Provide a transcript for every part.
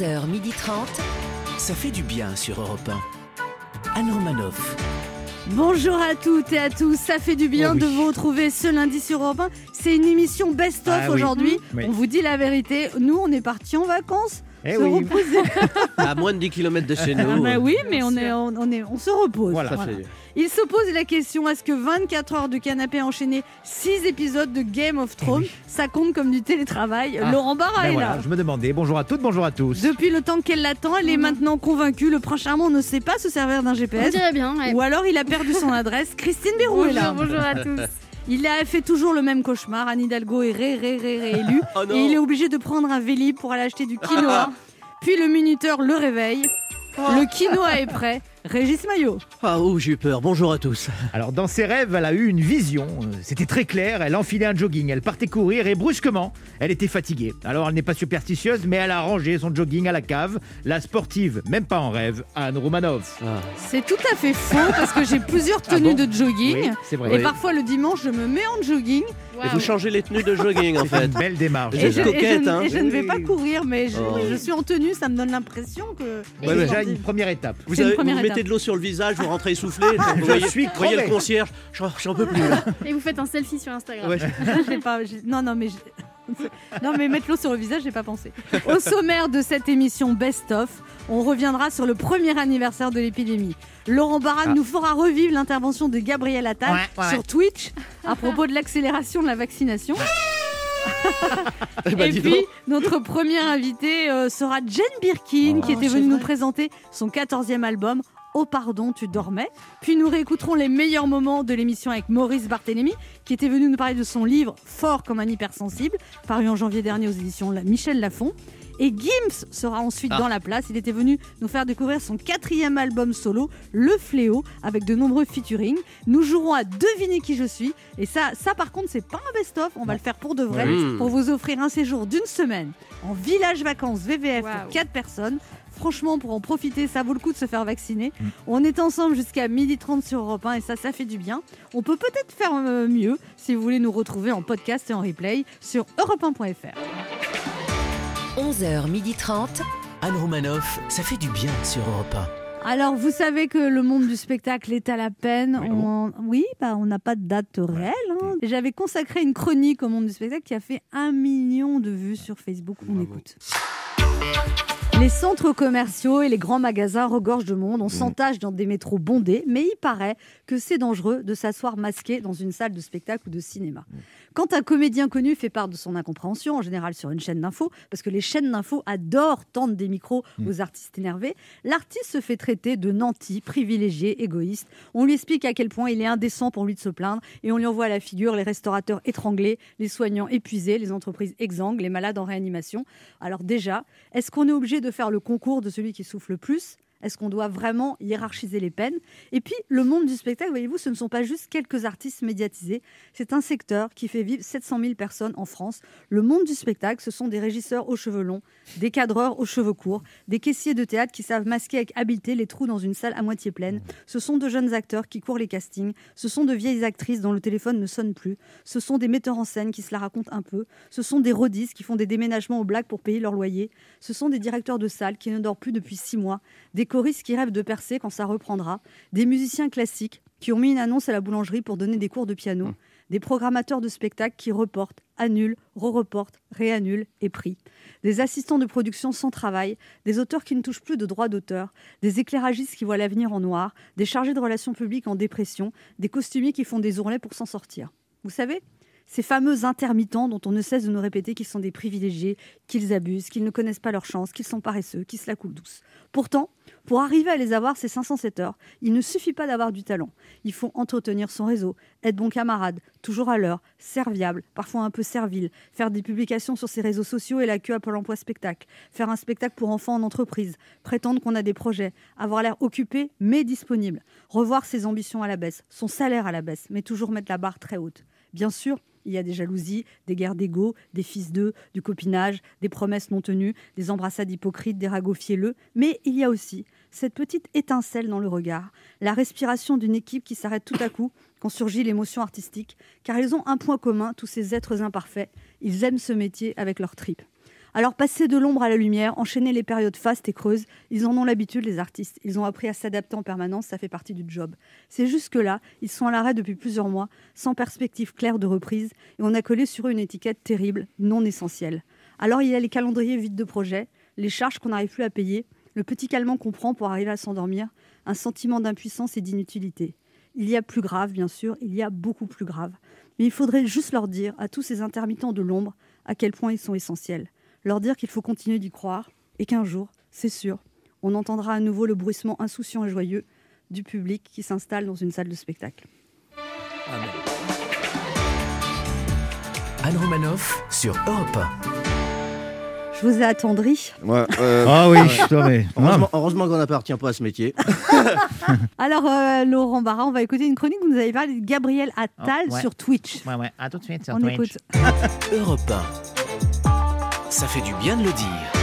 11h30. Ça fait du bien sur Europe 1. Anne Romanoff. Bonjour à toutes et à tous, ça fait du bien Oh oui. de vous retrouver ce lundi sur Europe 1. C'est une émission best-of Ah aujourd'hui. Oui. On vous dit la vérité, nous on est partis en vacances. Eh se oui. reposer. À moins de 10 km de chez Ah nous. bah oui, mais on, est, on, on est, on se repose. Voilà. Ça Voilà. Il se pose la question est-ce que 24 heures de canapé enchaîné, 6 épisodes de Game of Thrones, ça compte comme du télétravail? Ah. Laurent Barra Ben est voilà, là. je me demandais. Bonjour à toutes, bonjour à tous. Depuis le temps qu'elle l'attend, elle est maintenant convaincue. Le prince charmant ne sait pas se servir d'un On GPS. dirait bien, ouais. Ou alors il a perdu son adresse. Christine Bérou est là. Bonjour, bonjour à tous. Il a fait toujours le même cauchemar. Anne Hidalgo est ré, ré, ré, réélu. Oh et il est obligé de prendre un Vélib pour aller acheter du quinoa. Puis le minuteur le réveille. Le quinoa est prêt. Régis Maillot. Ah, oh, j'ai eu peur. Bonjour à tous. Alors, dans ses rêves, elle a eu une vision. C'était très clair. Elle enfilait un jogging. Elle partait courir et brusquement, elle était fatiguée. Alors, elle n'est pas superstitieuse, mais elle a rangé son jogging à la cave. La sportive, même pas en rêve, Anne Romanoff. Ah. C'est tout à fait faux parce que j'ai plusieurs Ah tenues bon de jogging. Oui, c'est vrai. Et Oui. parfois le dimanche, je me mets en jogging. Et vous changez les tenues de jogging en C'est fait. une belle démarche. Et je, déjà. et je coquette, ne- hein. et je ne vais pas courir, mais je, Oh. je suis en tenue, ça me donne l'impression que. Ouais, déjà une première étape. Vous, avez- vous première mettez de l'eau sur le visage, vous rentrez essoufflé. vous Je voyez, suis voyez le concierge. J'en j'en peux plus. là. Et vous faites un selfie sur Instagram. Ouais. Pas, non, non, mais non, mais mettre l'eau sur le visage, j'ai pas pensé. Au sommaire de cette émission Best of, on reviendra sur le premier anniversaire de l'épidémie. Laurent Barra Ah. nous fera revivre l'intervention de Gabriel Attal Ouais, ouais, sur. Twitch à propos de l'accélération de la vaccination. Eh ben, Et puis, donc. notre premier invité euh, sera Jane Birkin, qui Oh, était c'est venue nous présenter son 14e album. Oh pardon, tu dormais. Puis nous réécouterons les meilleurs moments de l'émission avec Maurice Barthélémy, qui était venu nous parler de son livre Fort comme un hypersensible, paru en janvier dernier aux éditions Michel Lafon. Et Gims sera ensuite Ah. dans la place. Il était venu nous faire découvrir son quatrième album solo, Le Fléau, avec de nombreux featuring. Nous jouerons à deviner qui je suis. Et ça, ça par contre, c'est pas un best-of. On va le faire pour de vrai, Mmh. pour vous offrir un séjour d'une semaine en village vacances VVF pour 4 personnes. Franchement, pour en profiter, ça vaut le coup de se faire vacciner. Mm. On est ensemble jusqu'à 12h30 sur Europe 1 et ça, ça fait du bien. On peut peut-être faire euh, mieux si vous voulez nous retrouver en podcast et en replay sur europe1.fr. 11h30. Anne Romanoff, ça fait du bien sur Europe Alors, vous savez que le monde du spectacle est à la peine. Oui, on... oui, bah, on n'a pas de date réelle. hein. Et J'avais consacré une chronique au monde du spectacle qui a fait un million de vues sur Facebook. On écoute. Les centres commerciaux et les grands magasins regorgent de monde. On s'entache dans des métros bondés, mais il paraît que c'est dangereux de s'asseoir masqué dans une salle de spectacle ou de cinéma. Quand un comédien connu fait part de son incompréhension, en général sur une chaîne d'infos, parce que les chaînes d'infos adorent tendre des micros aux artistes énervés, l'artiste se fait traiter de nanti, privilégié, égoïste. On lui explique à quel point il est indécent pour lui de se plaindre et on lui envoie à la figure les restaurateurs étranglés, les soignants épuisés, les entreprises exsangues, les malades en réanimation. Alors déjà, est-ce qu'on est obligé de faire le concours de celui qui souffle le plus? Est-ce qu'on doit vraiment hiérarchiser les peines? Et puis, le monde du spectacle, voyez-vous, ce ne sont pas juste quelques artistes médiatisés. C'est un secteur qui fait vivre 700 000 personnes en France. Le monde du spectacle, ce sont des régisseurs aux cheveux longs, des cadreurs aux cheveux courts, des caissiers de théâtre qui savent masquer avec habileté les trous dans une salle à moitié pleine. Ce sont de jeunes acteurs qui courent les castings. Ce sont de vieilles actrices dont le téléphone ne sonne plus. Ce sont des metteurs en scène qui se la racontent un peu. Ce sont des rodistes qui font des déménagements au black pour payer leur loyer. Ce sont des directeurs de salle qui ne dorment plus depuis six mois. Choristes qui rêvent de percer quand ça reprendra. Des musiciens classiques qui ont mis une annonce à la boulangerie pour donner des cours de piano. Des programmateurs de spectacles qui reportent, annulent, re-reportent, réannulent et prient. Des assistants de production sans travail, des auteurs qui ne touchent plus de droits d'auteur, des éclairagistes qui voient l'avenir en noir, des chargés de relations publiques en dépression, des costumiers qui font des ourlets pour s'en sortir. Vous savez, ces fameux intermittents dont on ne cesse de nous répéter qu'ils sont des privilégiés, qu'ils abusent, qu'ils ne connaissent pas leur chance, qu'ils sont paresseux, qu'ils se la coulent douce. Pourtant, pour arriver à les avoir, ces 507 heures, il ne suffit pas d'avoir du talent. Il faut entretenir son réseau, être bon camarade, toujours à l'heure, serviable, parfois un peu servile, faire des publications sur ses réseaux sociaux et la queue à Pôle emploi spectacle, faire un spectacle pour enfants en entreprise, prétendre qu'on a des projets, avoir l'air occupé mais disponible, revoir ses ambitions à la baisse, son salaire à la baisse, mais toujours mettre la barre très haute. Bien sûr, il y a des jalousies, des guerres d'ego, des fils d'eux, du copinage, des promesses non tenues, des embrassades hypocrites, des ragots fielleux. Mais il y a aussi cette petite étincelle dans le regard, la respiration d'une équipe qui s'arrête tout à coup quand surgit l'émotion artistique, car ils ont un point commun, tous ces êtres imparfaits, ils aiment ce métier avec leurs tripes. Alors passer de l'ombre à la lumière, enchaîner les périodes fastes et creuses, ils en ont l'habitude les artistes. Ils ont appris à s'adapter en permanence, ça fait partie du job. C'est juste que là, ils sont à l'arrêt depuis plusieurs mois, sans perspective claire de reprise, et on a collé sur eux une étiquette terrible, non essentielle. Alors il y a les calendriers vides de projets, les charges qu'on n'arrive plus à payer, le petit calmant qu'on prend pour arriver à s'endormir, un sentiment d'impuissance et d'inutilité. Il y a plus grave, bien sûr, il y a beaucoup plus grave. Mais il faudrait juste leur dire, à tous ces intermittents de l'ombre, à quel point ils sont essentiels. Leur dire qu'il faut continuer d'y croire et qu'un jour, c'est sûr, on entendra à nouveau le bruissement insouciant et joyeux du public qui s'installe dans une salle de spectacle. Anne Romanoff sur Europe Je vous ai attendri. Ouais, euh, Ah oui, putain, mais. heureusement, heureusement qu'on n'appartient pas à ce métier. Alors, euh, Laurent Barra, on va écouter une chronique. Vous nous avez parlé de Gabriel Attal Oh, ouais. sur Twitch. Ouais, ouais, à tout de suite sur On Twitch. écoute. Europe 1. Ça fait du bien de le dire.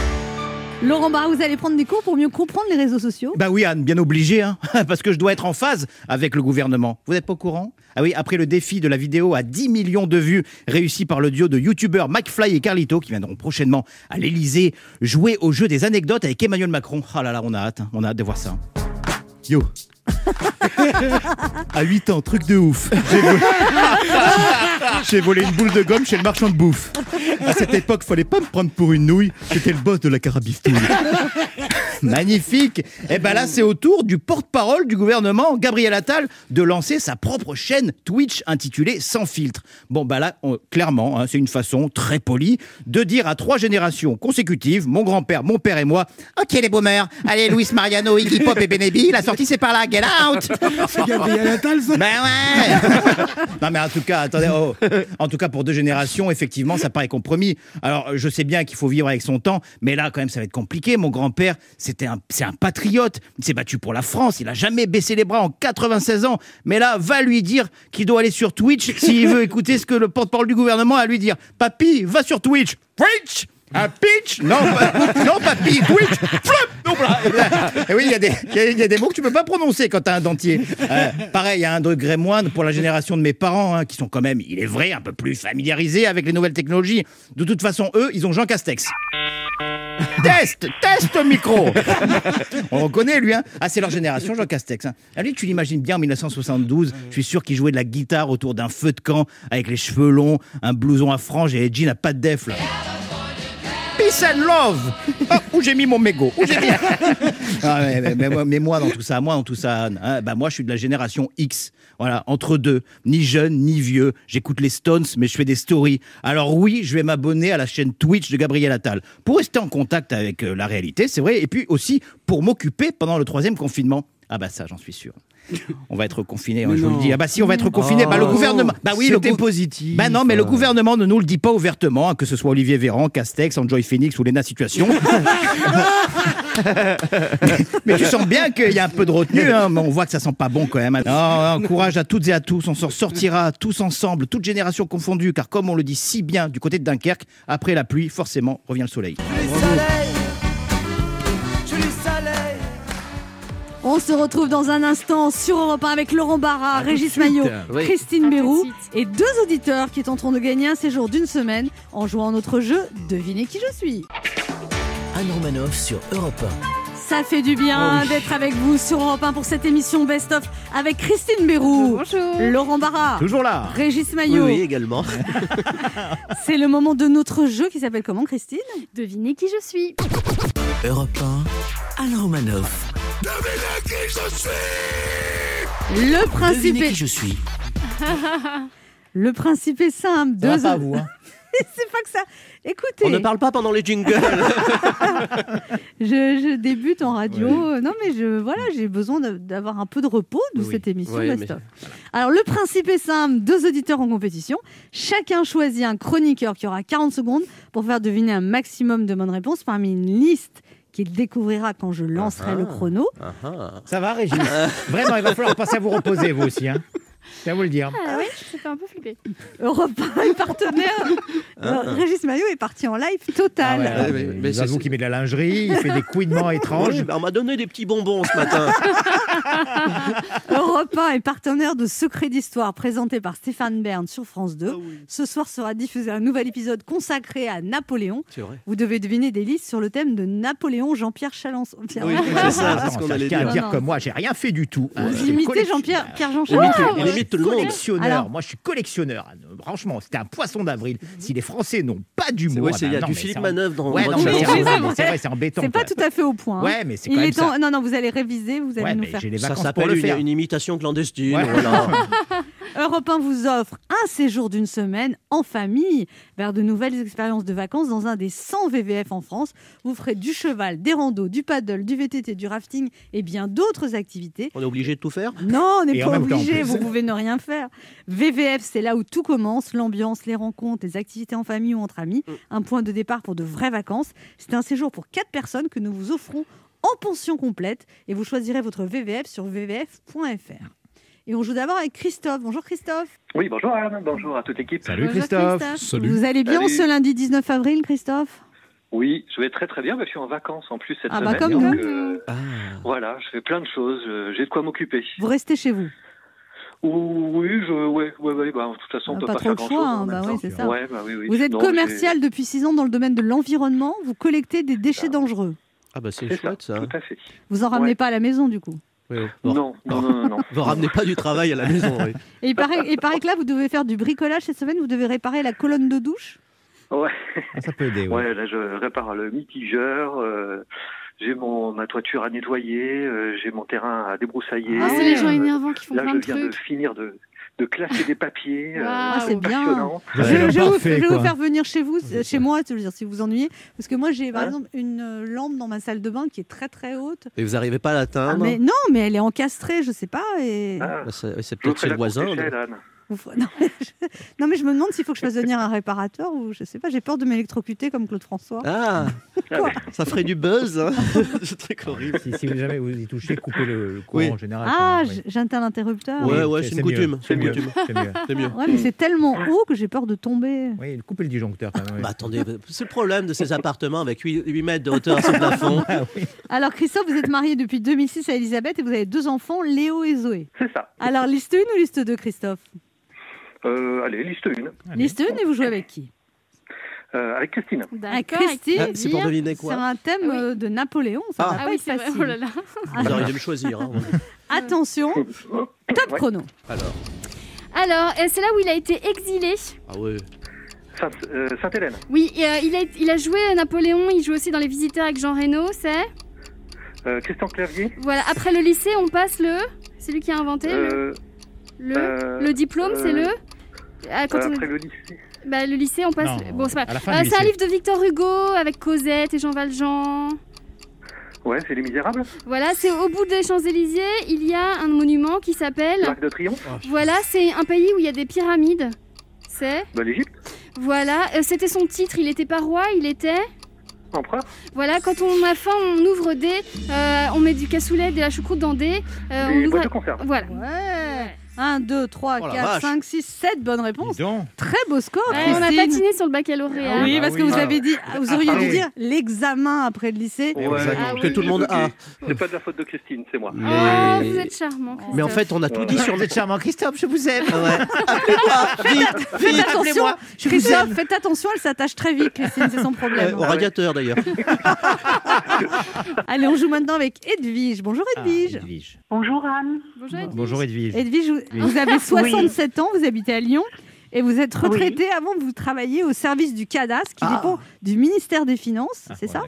Laurent Barra, vous allez prendre des cours pour mieux comprendre les réseaux sociaux? Bah oui, Anne, bien obligé, hein, parce que je dois être en phase avec le gouvernement. Vous n'êtes pas au courant? Ah oui, après le défi de la vidéo à 10 millions de vues réussi par le duo de youtubeurs McFly et Carlito, qui viendront prochainement à l'Elysée jouer au jeu des anecdotes avec Emmanuel Macron. Ah là là, on a hâte, hein, on a hâte de voir ça. Yo À 8 ans, truc de ouf. J'ai volé... Une boule de gomme chez le marchand de bouffe. À cette époque, fallait pas me prendre pour une nouille. J'étais le boss de la carabistouille. Magnifique. Et ben là, c'est au tour du porte-parole du gouvernement, Gabriel Attal, de lancer sa propre chaîne Twitch intitulée Sans filtre. Bon, bah là, on- clairement, hein, c'est une façon très polie de dire à trois générations consécutives, mon grand-père, mon père et moi, ok les boomers, allez Luis Mariano, Iggy Pop et Benebi, la sortie c'est par là, get out C'est Gabriel Attal, ça? Ben ouais Non mais en tout cas, attendez, oh. en tout cas pour deux générations, effectivement, ça paraît compromis. Alors je sais bien qu'il faut vivre avec son temps, mais là quand même ça va être compliqué. Mon grand-père, c'était un, c'est un patriote, il s'est battu pour la France, il a jamais baissé les bras en 96 ans. Mais là, va lui dire qu'il doit aller sur Twitch s'il veut écouter ce que le porte-parole du gouvernement a à lui dire. Papy, va sur Twitch. Twitch un pitch Non, pas- non, papy, Twitch, flop. Et oui, il y, a des- mots que tu peux pas prononcer quand t'as un dentier. Euh, pareil, il y a un degré moindre pour la génération de mes parents, hein, qui sont quand même, il est vrai, un peu plus familiarisés avec les nouvelles technologies. De toute façon, eux, ils ont Jean Castex. Test, test micro. On reconnaît lui, hein. Ah, c'est leur génération, Jean Castex. Hein. Ah, lui, tu l'imagines bien en 1972. Je suis sûr qu'il jouait de la guitare autour d'un feu de camp avec les cheveux longs, un blouson à franges et les jeans à pas de def. Peace and love. Ah, où j'ai mis mon mégot? Où mis- Ah, mais, mais- moi- dans tout ça, moi dans tout ça, hein, bah moi je suis de la génération X. Voilà, entre deux, ni jeune ni vieux. J'écoute les Stones, mais je fais des stories. Alors oui, je vais m'abonner à la chaîne Twitch de Gabriel Attal pour rester en contact avec euh, la réalité, c'est vrai, et puis aussi pour m'occuper pendant le troisième confinement. Ah bah ça, j'en suis sûr. On va être confiné, Mais je vous le dis. Ah bah si, on va être confiné. bah le Oh, gouvernement. Bah oui, le positif. bah non, mais le gouvernement ne nous le dit pas ouvertement, hein, que ce soit Olivier Véran, Castex, Enjoy Phoenix ou Lena Situation. mais tu sens bien qu'il y a un peu de retenue, hein, mais on voit que ça sent pas bon quand même. Non, non, courage à toutes et à tous, on s'en sortira tous ensemble, toutes générations confondues, car comme on le dit si bien du côté de Dunkerque, après la pluie, forcément, revient le soleil. On se retrouve dans un instant sur Europe 1 avec Laurent Barra, Régis Maillot, Oui. Christine Bérou et deux auditeurs qui tenteront de gagner un séjour d'une semaine en jouant à notre jeu Devinez qui je suis. Anne Romanoff sur Europe Ça fait du bien d'être avec vous sur Europe 1 pour cette émission Best of avec Christine Bérou, Bonjour. Laurent Barra, Toujours là. Régis Maillot. oui, également. C'est le moment de notre jeu qui s'appelle comment Christine? Devinez qui je suis. 1. Europe 1. Anne Romanoff. Le principe Devinez est, qui je suis. le principe est simple. Ça va Deux pas, vous, hein C'est pas que ça. Écoutez, On ne parle pas pendant les jingles. je, je débute en radio. Non, mais je voilà, j'ai besoin d'avoir un peu de repos de Oui. cette émission mais-. Alors, le principe est simple deux auditeurs en compétition. Chacun choisit un chroniqueur qui aura 40 secondes pour faire deviner un maximum de bonnes réponses parmi une liste qu'il découvrira quand je lancerai le chrono. Ah, ah. Ça va, Régis? Vraiment, il va falloir penser à vous reposer, vous aussi. Hein. Je vous le dire. Ah oui fait un peu flipper. Europe 1 est partenaire. Euh, Régis Maillot est parti en live Ah total. ouais, ouais, mais- c'est- j'avoue qu'il met de la lingerie, il fait des couinements étranges. Oui, bah, on m'a donné des petits bonbons ce matin. Europe 1 est partenaire de Secrets d'Histoire présenté par Stéphane Bern sur France 2. Ce soir sera diffusé un nouvel épisode consacré à Napoléon. Vrai. Vous devez deviner des listes sur le thème de Napoléon Jean-Pierre Chalençon. Pierre- Oui, c'est ça, Ah c'est ce qu'on ça allait dire. dire Non, comme moi, j'ai rien fait du tout. hein. Vous imitez Jean-Pierre Pierre Jean Chalençon. Il imite tout le monde. collectionneur. Alors- moi, je suis collectionneur. Anne. Franchement, c'était un poisson d'avril. Si les Français n'ont pas C'est- d'humour, ah c'est- ben Il y a non, du Philippe Manœuvre dans Ouais, non, mais c'est vrai, c'est embêtant. C'est pas tout à fait au point. hein. Ouais, mais c'est Il quand même est temps- ça. Non, non, vous allez réviser, vous allez Ouais, nous mais faire. j'ai les Ça s'appelle une imitation clandestine. Europe 1 vous offre un séjour d'une semaine en famille vers de nouvelles expériences de vacances dans un des 100 VVF en France. Vous ferez du cheval, des randos, du paddle, du VTT, du rafting et bien d'autres activités. On est obligé de tout faire Non, on n'est pas obligé, vous pouvez ne rien faire. VVF, c'est là où tout commence, l'ambiance, les rencontres, les activités en famille ou entre amis. Un point de départ pour de vraies vacances. C'est un séjour pour 4 personnes que nous vous offrons en pension complète et vous choisirez votre VVF sur vvf.fr. Et on joue d'abord avec Christophe. Bonjour Christophe. Oui, bonjour Anne, bonjour à toute l'équipe. Salut Bonjour Christophe. Vous allez bien Salut. ce lundi 19 avril, Christophe? Oui, je vais très très bien, mais je suis en vacances en plus cette Ah bah, semaine. comme donc, nous. euh, Ah. voilà, je fais plein de choses, j'ai de quoi m'occuper. Vous restez chez vous? Ou- Oui, je, ouais, ouais, ouais, bah, de toute façon, on Ah, peut pas pas, trop faire le grand choix, chose. hein, bah oui, c'est ça. Ouais, bah oui, oui. Vous êtes Non, commercial depuis 6 ans dans le domaine de l'environnement. Vous collectez des déchets dangereux. Ah bah c'est C'est ça, chouette ça. tout à fait. Vous en ramenez Ouais. pas à la maison du coup? Oui, bon. Non, non, non, non. Vous ramenez pas du travail à la maison. oui. Et il paraît, il paraît que là, vous devez faire du bricolage cette semaine. Vous devez réparer la colonne de douche. Ouais, Ah, ça peut aider. ouais. ouais, là je répare le mitigeur, euh, j'ai mon ma toiture à nettoyer, euh, j'ai mon terrain à débroussailler. Ah, c'est les gens euh, énervants qui font Là, plein je de viens de trucs. finir de, de classer des papiers. euh, Ah, c'est bien. Je, vais vous, Parfait, je vais vous quoi. faire venir chez vous, chez moi, je veux dire, si vous vous ennuyez. Parce que moi, j'ai par Hein exemple une euh, lampe dans ma salle de bain qui est très très haute. Et vous n'arrivez pas à Ah, l'atteindre mais, non, mais elle est encastrée, je sais pas. Et... Ah, Bah, C'est peut-être chez le voisin. Non mais, je... non, mais je me demande s'il faut que je fasse venir un réparateur ou je sais pas. J'ai peur de m'électrocuter comme Claude François. Ah, Quoi ça ferait du buzz. hein. Ce truc horrible. Si, si vous jamais vous y touchez, coupez le, le courant Oui. en général. Ah, oui. j- j'éteins l'interrupteur. Ouais, Oui, ouais, c'est une coutume, c'est mieux. C'est mieux. C'est mieux. Ouais, mais c'est tellement haut que j'ai peur de tomber. Oui, coupez le disjoncteur quand même. oui. Bah attendez, c'est le problème de ces appartements avec 8, mètres de hauteur sur le plafond. Ah oui. Alors Christophe, vous êtes marié depuis 2006 à Elisabeth et vous avez deux enfants, Léo et Zoé. C'est ça. Alors liste 1 ou liste 2, Christophe? Euh, allez, liste 1. Allez. Liste 1 et vous jouez avec qui Euh, avec Christine. Avec D'accord. Christine. Ah, c'est pour deviner quoi un thème Ah oui. euh, de Napoléon, ça Ah. va Ah pas oui, être c'est vrai. facile. Oh là là. Vous auriez dû me choisir. hein. Attention, top Ouais. chrono. Alors, Alors, c'est là où il a été exilé. ah ouais. Euh, Sainte-Hélène. Oui, euh, il, a, il a joué Napoléon, il joue aussi dans Les Visiteurs avec Jean Reno, c'est Euh, Christian Clavier. Voilà, après le lycée, on passe le... C'est lui qui a inventé le, Euh, le, euh, le diplôme, c'est euh, le... Ah, quand on après le lycée. bah, le lycée, on passe... Non, bon, c'est pas... Euh, c'est un lycée. livre de Victor Hugo avec Cosette et Jean Valjean. Ouais, c'est Les Misérables. Voilà, c'est au bout des Champs-Élysées, il y a un monument qui s'appelle... L'Arc de Triomphe. Voilà, c'est un pays où il y a des pyramides. C'est... Bah, L'Égypte. Voilà, euh, c'était son titre, il était pas roi, il était... Empereur. Voilà, quand on a faim, on ouvre des... euh, on met du cassoulet, de la choucroute dans des... euh, on Les ouvre... de conserve. Voilà. Ouais 1, 2, 3, Oh la 4, vache. 5, 6, 7 bonnes réponses. Dis donc. Très beau score, Ouais, on a Christine. patiné sur le baccalauréat. Oui, Ah parce que oui. vous avez dit, vous auriez dû Ah oui. dire l'examen après le lycée. Ouais, Exactement. Ah que oui. tout le monde a. C'est pas de la faute de Christine, c'est moi. Oh, Mais- vous êtes charmant, Christophe. Mais en fait, on a tout dit sur Vous le. êtes charmant, Christophe, je vous aime. Ouais. Appelez-moi, vite, Faites vite. attention, appelez-moi, je vous Christophe, aime. faites attention, elle s'attache très vite, Christine, c'est son Ouais, problème. au radiateur d'ailleurs. Allez, on joue maintenant avec Edwige. Bonjour Ah, Edwige. Edwige. Bonjour Anne. Bonjour, Edwige. Bonjour Edwige. Edwige, vous, vous avez 67 ans, vous habitez à Lyon et vous êtes retraitée avant, vous travaillez au service du cadastre qui Ah. dépend du ministère des Finances, Ah, c'est ça.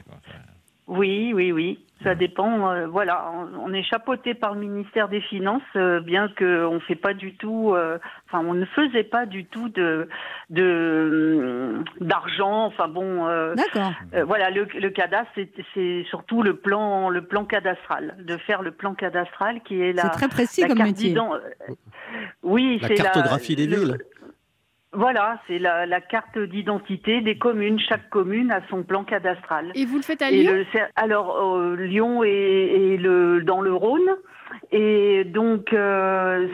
Oui, oui, oui. Ça dépend. euh, voilà, on, on est chapeauté par le ministère des Finances, euh, bien qu'on ne fait pas du tout. euh, Enfin, on ne faisait pas du tout de de d'argent. Enfin bon. euh, D'accord. euh, voilà, le, le cadastre, c'est- c'est surtout le plan, le plan cadastral, de faire le plan cadastral qui est la, C'est très précis la comme carte métier. Oui, La c'est cartographie des le- villes. Voilà, c'est la, la carte d'identité des communes. Chaque commune a son plan cadastral. Et vous le faites à Lyon le alors euh, Lyon est, est le dans le Rhône et donc euh,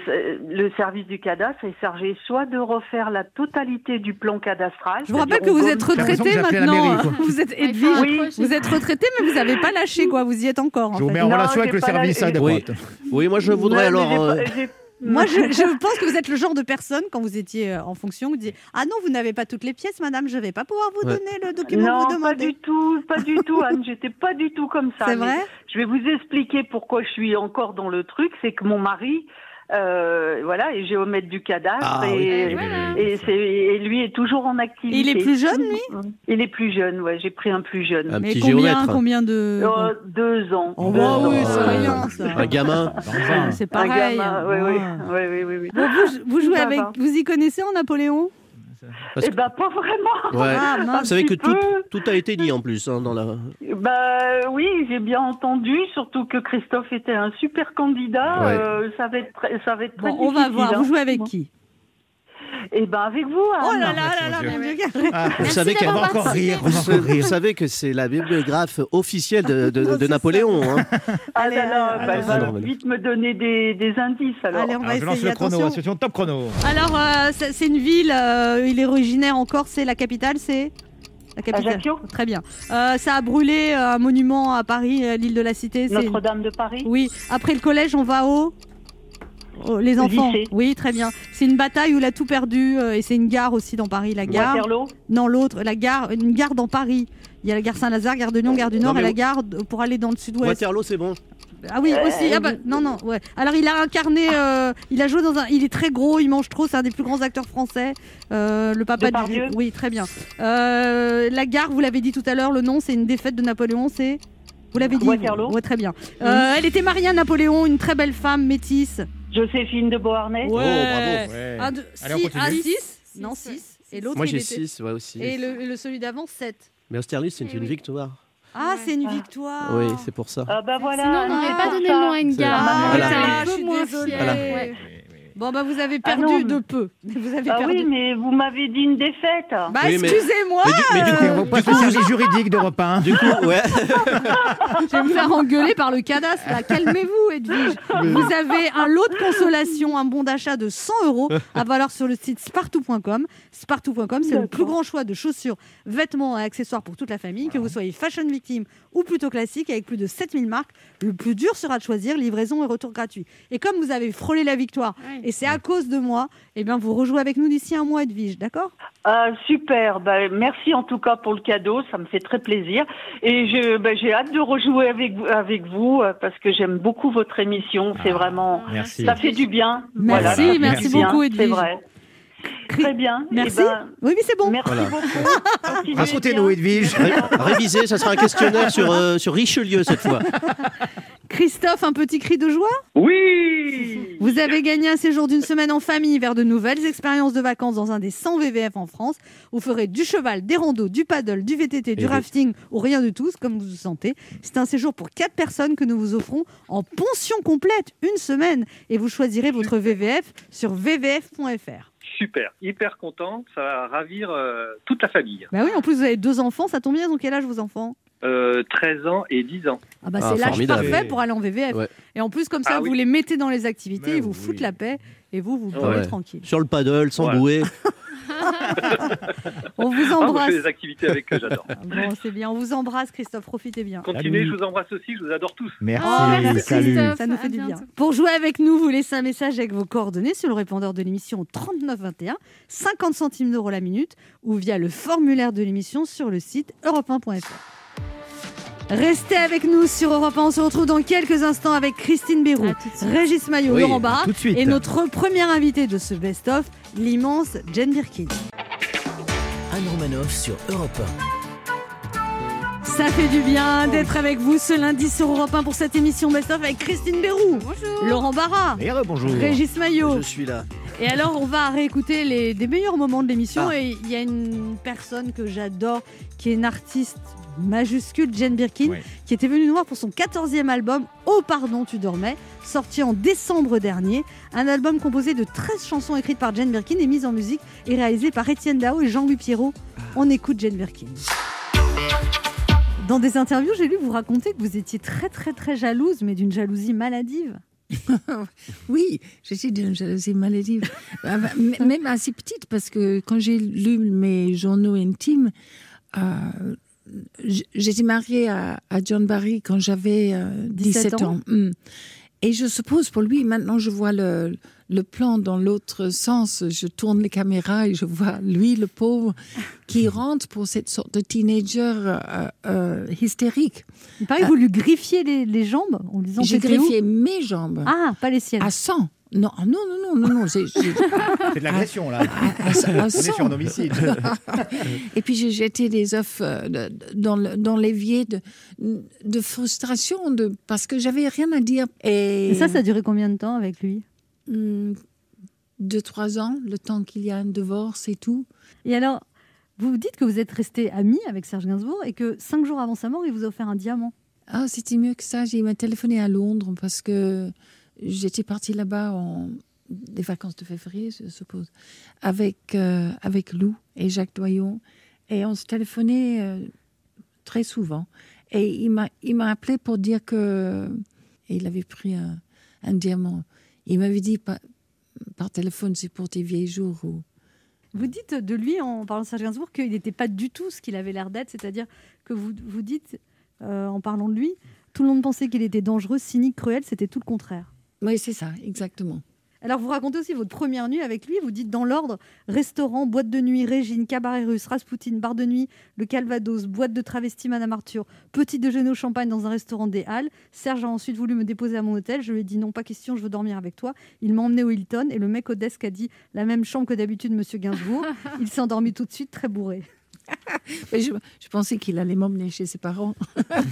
le service du cadastre est chargé soit de refaire la totalité du plan cadastral. Je vous rappelle que vous que retraité maintenant. mairie. Vous êtes Edwige. Oui. Vous êtes retraité, mais vous n'avez pas lâché, quoi. Vous y êtes encore. en Je vous mets en Non, relation avec le la- service de Oui. Oui, moi je voudrais alors. Pas- Moi, je, je pense que vous êtes le genre de personne, quand vous étiez euh, en fonction, vous dites Ah non, vous n'avez pas toutes les pièces, madame, je ne vais pas pouvoir vous Ouais. donner le document que Non, vous pas demandez. du tout, pas du tout, Anne. J'étais pas du tout comme ça. C'est vrai? Je vais vous expliquer pourquoi je suis encore dans le truc. C'est que mon mari, euh, voilà, est géomètre du cadastre Ah, oui. et, Et voilà. et, c'est- et lui est toujours en activité. Et il est plus jeune, lui? Il est plus jeune, ouais. J'ai pris un plus jeune. Un Mais petit combien, géomètre. combien de. Euh, deux ans. Oh, Deux ans. oui, c'est Euh, rien, ça. Un gamin. C'est Un pareil. gamin, oui, oui, oui, oui, oui, vous, vous jouez avec. Vous y connaissez en Napoléon? Parce Eh ben, pas vraiment. Ouais. Ah, Vous savez que petit tout, a été dit en plus hein, dans la. Bah oui, j'ai bien entendu, surtout que Christophe était un super candidat. Ouais. euh, ça va être, très- ça va être très Bon, on va difficile, voir. hein. Vous jouez avec Bon. qui? Eh ben avec vous. Oh là là là là, mon Dieu, Karine. ah, Vous savez qu'elle va encore rire, on Vous, va sa- encore vous rire. savez que c'est la bibliographe officielle de, de- Non, de c'est Napoléon. hein. Ah Allez, là là, allez, bah, allez, elle va allez. vite me donner des, des indices alors. Allez, on va Alors, je lance essayer. le chrono, Attention. attention, top chrono. Alors, euh, c'est c'est une ville, euh, il est originaire en Corse, c'est la capitale, c'est la capitale. Ajaccio Très bien. Euh, ça a brûlé euh, un monument à Paris, euh, l'île de la Cité. c'est- Notre-Dame de Paris. Oui. Après le collège, on va au. Au- les enfants. lycée. Oui, très bien. C'est une bataille où il a tout perdu euh, et c'est une gare aussi dans Paris, la gare. Waterloo. Non, l'autre, la gare, une gare dans Paris. Il y a la gare Saint-Lazare, gare de Lyon, gare du Nord Non, et la gare de- pour aller dans le sud-ouest. Waterloo, c'est bon. Ah oui, Euh, aussi. Ah bah, non, non, ouais. Alors, il a incarné, euh, il a joué dans un. Il est très gros, il mange trop, c'est un des plus grands acteurs français. Euh, le papa du. Depardieu Oui, très bien. Euh, la gare, vous l'avez dit tout à l'heure, le nom, c'est une défaite de Napoléon, c'est. Vous l'avez dit Waterloo. Ouais, très bien. Euh, Elle était mariée à Napoléon, une très belle femme, métisse. Joséphine de Beauharnais. Oh, bravo. Ouais. Un, deux, Allez, on six- continue. un, six Six, Non, ouais. 6. Et l'autre, Moi il j'ai était- 6 ouais, aussi. Et le, celui d'avant, 7. Mais Austerlitz, c'est Eh une oui. victoire. Ah, Ouais. c'est une Ah. victoire. Oui, c'est pour ça. Ah bah voilà. Sinon, on n'aurait Ah, pas donné le nom à une C'est- gare. Ah, Voilà. C'est là, un je peu suis moins désolée. fier. Ouais. Bon, bah, vous avez Ah perdu de peu. Vous avez Ah perdu. oui, mais vous m'avez dit une défaite. Bah, Oui, excusez-moi. Mais du, mais du Écoutez, coup, passe au service juridique d'Europe 1. du coup, ouais. Je vais me faire engueuler par le cadastre. là. Calmez-vous, Edwige. Vous avez un lot de consolation, un bon d'achat de 100 euros à valoir sur le site spartou.com. Spartou.com, c'est le plus grand choix de chaussures, vêtements et accessoires pour toute la famille, que vous soyez fashion victime ou plutôt classique, avec plus de 7000 marques. Le plus dur sera de choisir livraison et retour gratuit. Et comme vous avez frôlé la victoire, Ouais. Et c'est à cause de moi, eh bien, vous rejouez avec nous d'ici un mois, Edwige, d'accord? Ah, super. Bah, merci en tout cas pour le cadeau. Ça me fait très plaisir. Et je, bah, j'ai hâte de rejouer avec vous, avec vous euh, parce que j'aime beaucoup votre émission. C'est vraiment, Merci. ça fait du bien. Merci, Voilà, merci beaucoup, C'est Edwige. vrai. Très bien. Eh Merci. ben, Oui, mais c'est bon. merci Voilà. beaucoup. Racontez-nous. Edwige. Ré- Réviser, ça sera un questionnaire sur, euh, sur Richelieu cette fois. Christophe, un petit cri de joie? Oui Vous avez gagné un séjour d'une semaine en famille vers de nouvelles expériences de vacances dans un des 100 VVF en France. Vous ferez du cheval, des randos, du paddle, du VTT, du Et rafting ou rien de tout, comme vous vous sentez. C'est un séjour pour 4 personnes que nous vous offrons en pension complète, une semaine. Et vous choisirez votre VVF sur vvf.fr. Super, hyper content. Ça va ravir euh, toute la famille. Bah oui, en plus vous avez deux enfants, ça tombe bien, ils ont quel âge vos enfants? Euh, 13 ans et 10 ans. Ah bah Ah, c'est l'âge parfait pour aller en VVF. Ouais. Et en plus comme ça Ah vous oui. les mettez dans les activités, Mais ils vous oui. foutent la paix et vous vous Ouais. pouvez Ouais. tranquille. Sur le paddle, sans Voilà. bouée. On vous Ah, moi, je embrasse. fais des activités avec eux, j'adore. Bon, c'est bien. On vous embrasse, Christophe. Profitez bien. Continuez, Salut. je vous embrasse aussi, je vous adore tous. Merci, Oh, merci, salut. Christophe. Ça nous fait À du bien. Pour jouer avec nous, vous laissez un message avec vos coordonnées sur le répondeur de l'émission 3921, 50 centimes d'euros la minute, ou via le formulaire de l'émission sur le site europe1.fr. Restez avec nous sur Europe 1. On se retrouve dans quelques instants avec Christine Bérou. Régis Maillot, Oui, Laurent Barra et notre premier invité de ce best-of, l'immense Jen Birkin. Anne Romanoff sur Europe Ça fait du bien d'être avec vous ce lundi sur Europe 1 pour cette émission best-of avec Christine Bérou, Bonjour. Laurent Barra, bonjour. Régis Maillot. Je suis là. Et alors, on va réécouter les, des meilleurs moments de l'émission. Ah. Et il y a une personne que j'adore, qui est une artiste majuscule Jane Birkin, qui était venue nous voir pour son 14e album Oh pardon, tu dormais, sorti en décembre dernier. Un album composé de 13 chansons écrites par Jane Birkin et mises en musique et réalisées par Étienne Dao et Jean-Louis Pierrot. On écoute Jane Birkin. Dans des interviews, j'ai lu vous raconter que vous étiez très très très jalouse, mais d'une jalousie maladive. Oui, je suis d'une jalousie maladive. Ah bah, Même assez petite, parce que quand j'ai lu mes journaux intimes, euh, j'étais mariée à, à John Barry quand j'avais euh, 17, 17 ans. ans. Mm. Et je suppose pour lui, maintenant je vois le, le plan dans l'autre sens. Je tourne les caméras et je vois lui, le pauvre, qui rentre pour cette sorte de teenager euh, euh, hystérique. Il paraît que vous lui griffiez les, les jambes en lui disant J'ai greffié mes jambes Ah, pas les siennes. à 100. Non, ah, non, non, non, non, C'est de l'agression, là. à- à On est 100. sur un homicide. Et puis j'ai jeté des œufs euh, dans, l'évier de, de frustration de, parce que j'avais rien à dire. Et, Et ça, ça a duré combien de temps avec lui? Hum, deux, trois ans, le temps qu'il y a un divorce et tout. Et alors, vous dites que vous êtes resté ami avec Serge Gainsbourg et que cinq jours avant sa mort, il vous a offert un diamant. Ah, c'était mieux que ça. Il m'a téléphoné à Londres parce que j'étais partie là-bas en des vacances de février, je suppose, avec, euh, avec Lou et Jacques Doyon. Et on se téléphonait euh, très souvent. Et il m'a, appelé pour dire que il avait pris un, diamant. Il m'avait dit par, téléphone, c'est pour tes vieilles jours. Ou... Vous dites de lui, en parlant de Serge Gainsbourg, qu'il n'était pas du tout ce qu'il avait l'air d'être, c'est-à-dire que vous, vous dites, euh, en parlant de lui, tout le monde pensait qu'il était dangereux, cynique, cruel, c'était tout le contraire. Oui, c'est ça, exactement. Alors vous racontez aussi votre première nuit avec lui, vous dites dans l'ordre, restaurant, boîte de nuit, Régine, cabaret russe, Raspoutine, bar de nuit, le Calvados, boîte de travesti Madame Arthur, petit déjeuner au champagne dans un restaurant des Halles. Serge a ensuite voulu me déposer à mon hôtel, je lui ai dit non, pas question, je veux dormir avec toi. Il m'a emmené au Hilton et le mec au desk a dit la même chambre que d'habitude Monsieur Gainsbourg. Il s'est endormi tout de suite très bourré. Mais je, je pensais qu'il allait m'emmener chez ses parents.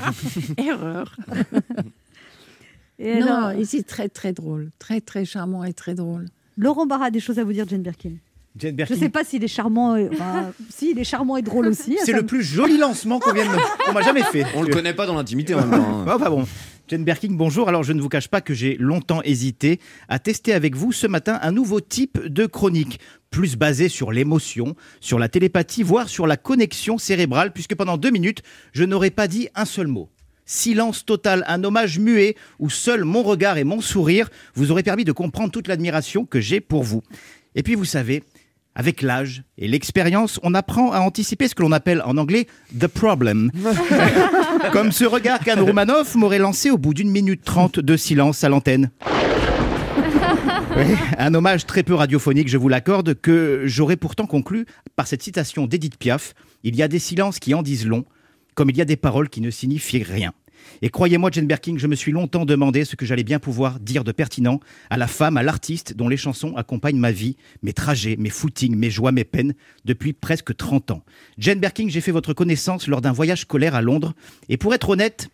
Erreur. Et non, alors, il est très très drôle, très très charmant et très drôle. Laurent Barra a des choses à vous dire, Jane Birkin. Jane Je ne sais pas s'il est charmant, et- si, il est charmant et drôle aussi. c'est le me- plus joli lancement qu'on vienne de- qu'on m'a jamais fait. On le connaît pas dans l'intimité en même temps. hein. Enfin bon. Jane Birkin, bonjour. Alors, je ne vous cache pas que j'ai longtemps hésité à tester avec vous ce matin un nouveau type de chronique, plus basé sur l'émotion, sur la télépathie, voire sur la connexion cérébrale, puisque pendant deux minutes, je n'aurais pas dit un seul mot. Silence total, un hommage muet où seul mon regard et mon sourire vous auraient permis de comprendre toute l'admiration que j'ai pour vous. Et puis, vous savez, avec l'âge et l'expérience, on apprend à anticiper ce que l'on appelle en anglais the problem. Comme ce regard qu'Anne Roumanoff m'aurait lancé au bout d'une minute trente de silence à l'antenne. Oui, un hommage très peu radiophonique, je vous l'accorde, que j'aurais pourtant conclu par cette citation d'Edith Piaf Il y a des silences qui en disent long, comme il y a des paroles qui ne signifient rien. Et croyez-moi, Jane Birkin, je me suis longtemps demandé ce que j'allais bien pouvoir dire de pertinent à la femme, à l'artiste dont les chansons accompagnent ma vie, mes trajets, mes footings, mes joies, mes peines, depuis presque 30 ans. Jane Birkin, j'ai fait votre connaissance lors d'un voyage scolaire à Londres, et pour être honnête,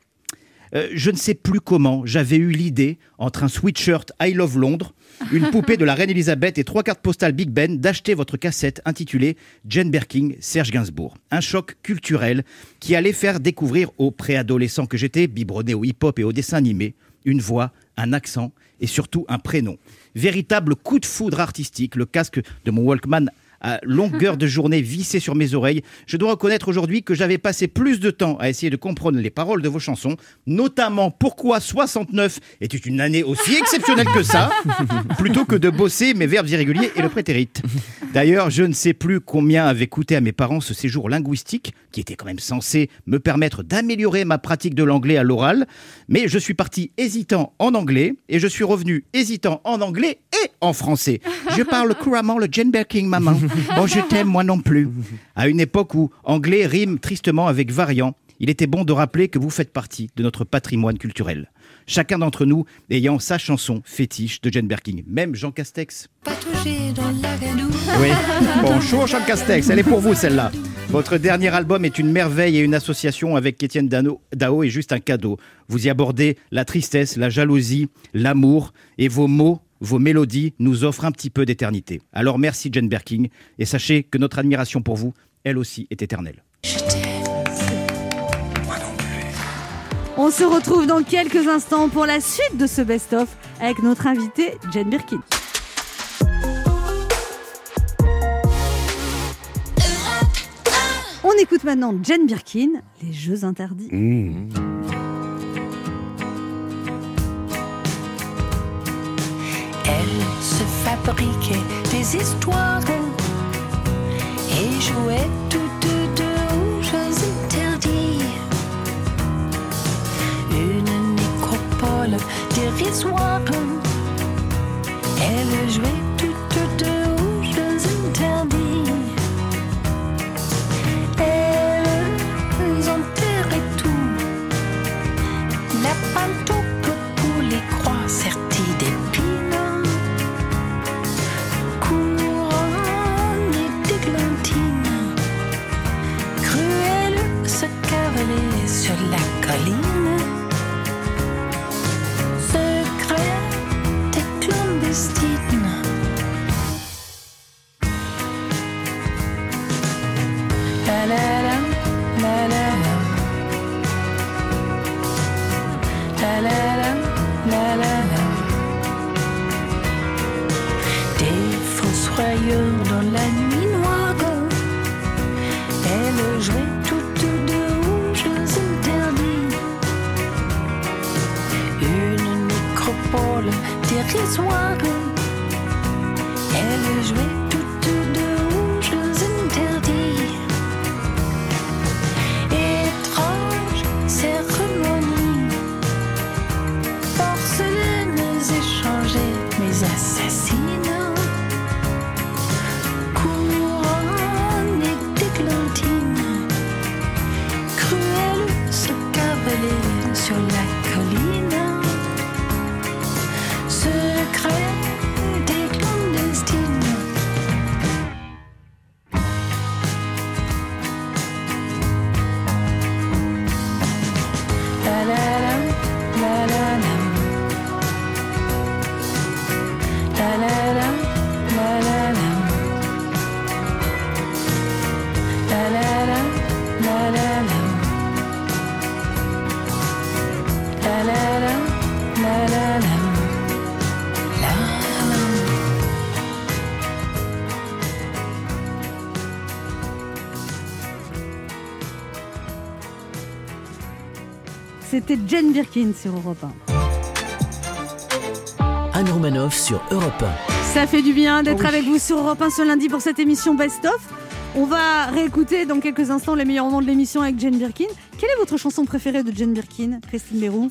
euh, je ne sais plus comment j'avais eu l'idée, entre un sweatshirt I Love Londres, une poupée de la reine Elisabeth et trois cartes postales Big Ben, d'acheter votre cassette intitulée Jane Birkin, Serge Gainsbourg. Un choc culturel qui allait faire découvrir aux préadolescents que j'étais, biberonné au hip-hop et au dessin animé, une voix, un accent et surtout un prénom. Véritable coup de foudre artistique, le casque de mon Walkman à longueur de journée vissé sur mes oreilles. Je dois reconnaître aujourd'hui que j'avais passé plus de temps à essayer de comprendre les paroles de vos chansons, notamment pourquoi 69 était une année aussi exceptionnelle que ça, plutôt que de bosser mes verbes irréguliers et le prétérite. D'ailleurs, je ne sais plus combien avait coûté à mes parents ce séjour linguistique, qui était quand même censé me permettre d'améliorer ma pratique de l'anglais à l'oral, mais je suis parti hésitant en anglais et je suis revenu hésitant en anglais et en français. Je parle couramment le Jane Birkin, maman. Oh, je t'aime, moi non plus. À une époque où anglais rime tristement avec variant, il était bon de rappeler que vous faites partie de notre patrimoine culturel. Chacun d'entre nous ayant sa chanson fétiche de Jane Birkin, même Jean Castex. Oui, bonjour Jean Castex, elle est pour vous celle-là. Votre dernier album est une merveille et une association avec Étienne Dano- Dao est juste un cadeau. Vous y abordez la tristesse, la jalousie, l'amour et vos mots, vos mélodies nous offrent un petit peu d'éternité. Alors merci Jane Birkin et sachez que notre admiration pour vous, elle aussi, est éternelle. On se retrouve dans quelques instants pour la suite de ce best-of avec notre invitée Jane Birkin. On écoute maintenant Jane Birkin, les jeux interdits. Elle fabriquait des histoires et jouait toutes deux aux jeux interdits. Une nécropole dérisoire. Elle jouait toutes deux aux jeux interdits. Sur la colline. Secrète et clandestine. La la la, la la la. La la la, la la la. Des dans la nuit noire. Elles jouaient dérisoire. Elles jouaient C'était Jane Birkin sur Europe 1. Anne Romanoff sur Europe Ça fait du bien d'être Oh oui. avec vous sur Europe 1 ce lundi pour cette émission Best of. On va réécouter dans quelques instants les meilleurs moments de l'émission avec Jane Birkin. Quelle est votre chanson préférée de Jane Birkin, Christine Leroux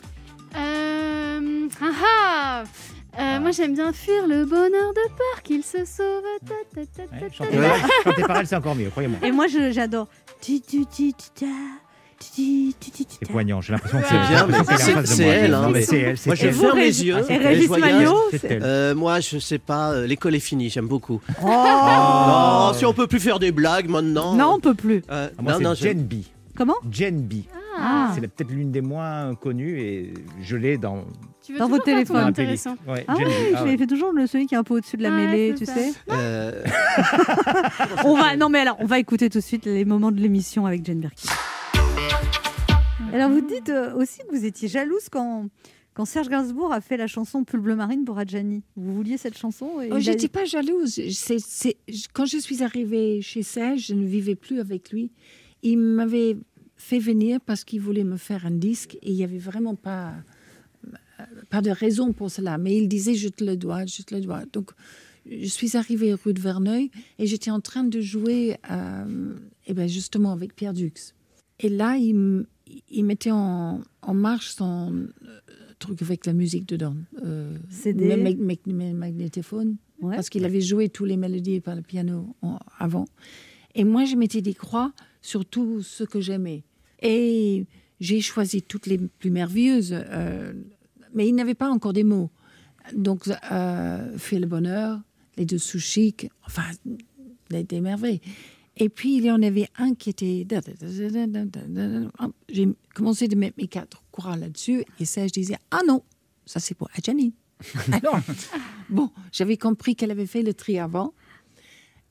Euh, ah ah Euh, Moi j'aime bien fuir le bonheur de peur qu'il se sauve. Ta, Chanter c'est encore mieux, croyez-moi. Et moi, j'adore. Ta, C'est poignant, j'ai l'impression que C'est bien, mais c'est- elle, hein, mais c'est elle. Moi, je ferme les yeux. Je. C'est elle. Euh, moi, je sais pas, euh, l'école est finie, j'aime beaucoup. Oh Non, si on peut plus faire des blagues maintenant. Non, on peut plus. Euh, Ah, moi, non, c'est non, Jen j'aime- B. Comment? Jen B. Ah. C'est peut-être l'une des moins connues et je l'ai dans. Dans votre téléphone. intéressant. Ouais, Ah Jen ouais, je Ah l'ai ouais. fait toujours le celui qui est un peu au-dessus de la Ouais, mêlée, tu ça. sais. Euh, On va, non mais alors, on va écouter tout de suite les moments de l'émission avec Jane Birkin. Alors vous dites euh, aussi que vous étiez jalouse quand, quand Serge Gainsbourg a fait la chanson Pull bleu marine pour Adjani. Vous vouliez cette chanson et Oh, je a- n'étais pas jalouse. Quand je suis arrivée chez Serge, je ne vivais plus avec lui. Il m'avait fait venir parce qu'il voulait me faire un disque et il n'y avait vraiment pas, euh, pas de raison pour cela. Mais il disait, je te le dois, je te le dois. Donc, je suis arrivée rue de Verneuil et j'étais en train de jouer euh, eh ben justement avec Pierre Dux. Et là, il, il mettait en, en marche son euh, truc avec la musique dedans. Euh, CD. le mag- mag- mag- magnétophone. Parce qu'il avait joué tous les mélodies par le piano en- avant. Et moi, je mettais des croix sur tout ce que j'aimais. Et j'ai choisi toutes les plus merveilleuses. euh, mais il n'avait pas encore des mots. Donc, euh, Fait le bonheur, les deux sous chic, enfin, des merveilles. Et puis, il y en avait un qui était. J'ai commencé de mettre mes quatre croix là-dessus. Et ça, je disais Ah non, ça c'est pour Adjani. Alors, bon, j'avais compris qu'elle avait fait le tri avant.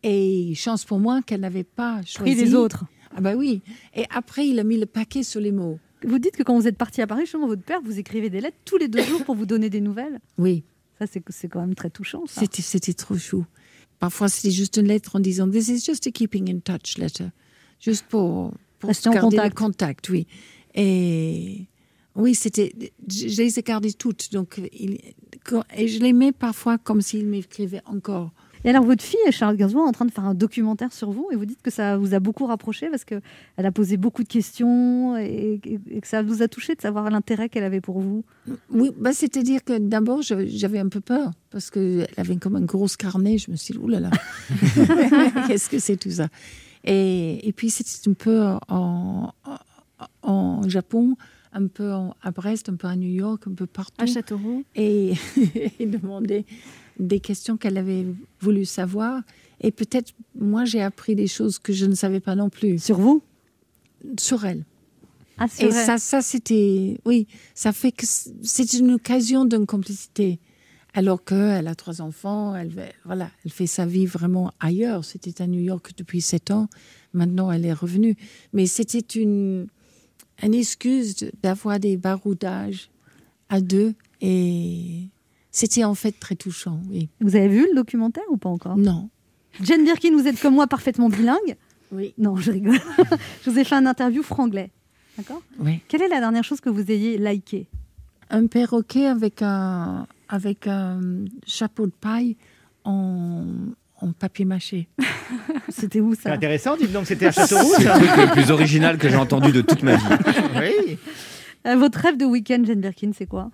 Et chance pour moi qu'elle n'avait pas choisi. les autres. Ah bah oui. Et après, il a mis le paquet sur les mots. Vous dites que quand vous êtes parti à Paris, justement, votre père, vous écrivez des lettres tous les deux jours pour vous donner des nouvelles. Oui. Ça, c'est quand même très touchant. c'était trop chou. Parfois, c'était juste une lettre en disant This is just a keeping in touch letter. Juste pour, pour garder contact. le contact, oui. Et oui, c'était. Je, je les ai gardées toutes. Donc, il- et je l'aimais parfois comme s'il m'écrivait encore. Et alors, votre fille, Charlotte Gainsbourg, est en train de faire un documentaire sur vous et vous dites que ça vous a beaucoup rapproché parce qu'elle a posé beaucoup de questions et, et- et que ça vous a touché de savoir l'intérêt qu'elle avait pour vous. Oui, bah, c'est-à-dire que d'abord, j'avais un peu peur parce qu'elle avait comme un gros carnet. Je me suis dit, oulala, qu'est-ce que c'est tout ça? Et, et puis, c'était un peu en, en, en Japon, un peu à Brest, un peu à New York, un peu partout. À Châteauroux. Et, et demander des questions qu'elle avait voulu savoir. Et peut-être, moi, j'ai appris des choses que je ne savais pas non plus. Sur vous? Sur elle. Ah, c'est Et vrai. ça, ça c'était. Oui, ça fait que c'est une occasion d'une complicité. Alors qu'elle a trois enfants, elle, voilà, elle fait sa vie vraiment ailleurs. C'était à New York depuis sept ans. Maintenant, elle est revenue. Mais c'était une, une excuse d'avoir des baroudages à deux. Et c'était en fait très touchant, oui. Vous avez vu le documentaire ou pas encore? Non. Jane Birkin, vous êtes comme moi parfaitement bilingue. Oui. Non, je rigole. je vous ai fait un interview franglais. D'accord? Oui. Quelle est la dernière chose que vous ayez liké Un perroquet avec un, avec un chapeau de paille en, en papier mâché. C'était où C'est ça intéressant, dites donc, c'était à Châteauroux. C'est ça le truc le plus original que j'ai entendu de toute ma vie. Oui. Euh, Votre rêve de week-end, Jane Birkin, c'est quoi?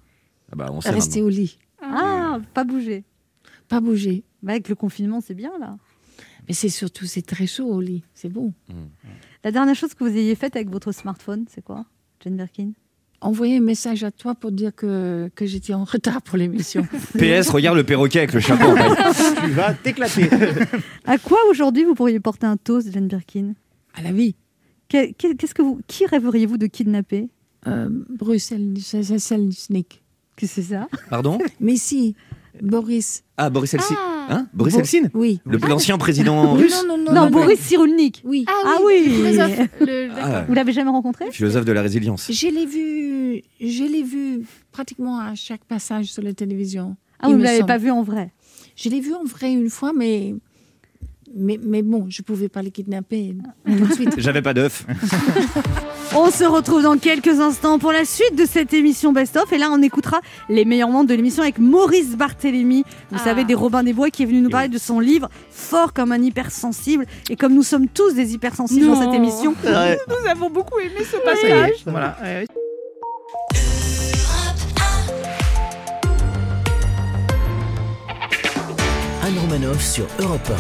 Ah bah, on sait Rester maintenant. au lit, Ah, pas bouger. pas bouger. Bah, avec le confinement, c'est bien là. Mais c'est surtout, c'est très chaud au lit. C'est bon. La dernière chose que vous ayez faite avec votre smartphone, c'est quoi, Jane Birkin Envoyer un message à toi pour dire que, que j'étais en retard pour l'émission. PS, regarde le perroquet avec le chapeau en. Tu vas t'éclater. À quoi aujourd'hui vous pourriez porter un toast, Jane Birkin à la vie. Que- que- Qu'est-ce que vous, qui rêveriez-vous de kidnapper Euh, Bruxelles, c'est c'est- c'est le SNIC. Que c'est ça Pardon Mais si, Boris. Ah, Boris Eltsine. Ah. Hein Boris Bo- Eltsine Oui. Le- L'ancien président russe Non, non, non. Non, non, Boris Cyrulnik. Oui. Ah Ah oui, oui. le philosophe. Le- Ah. Vous l'avez jamais rencontré Philosophe de la résilience. Je l'ai vu, je l'ai vu pratiquement à chaque passage sur la télévision. Ah, vous ne l'avez pas vu en vrai Je l'ai vu en vrai une fois, mais, mais, mais bon, je pouvais pas les kidnapper tout de suite. J'avais pas d'œuf. On se retrouve dans quelques instants pour la suite de cette émission Best of. Et là, on écoutera les meilleurs moments de l'émission avec Maurice Barthélémy. Vous Ah. savez, des Robin des Bois qui est venu nous parler de son livre Fort comme un hypersensible. Et comme nous sommes tous des hypersensibles dans cette émission, Ouais. nous avons beaucoup aimé ce passage. Voilà. Ouais, Anne Romanoff sur Europe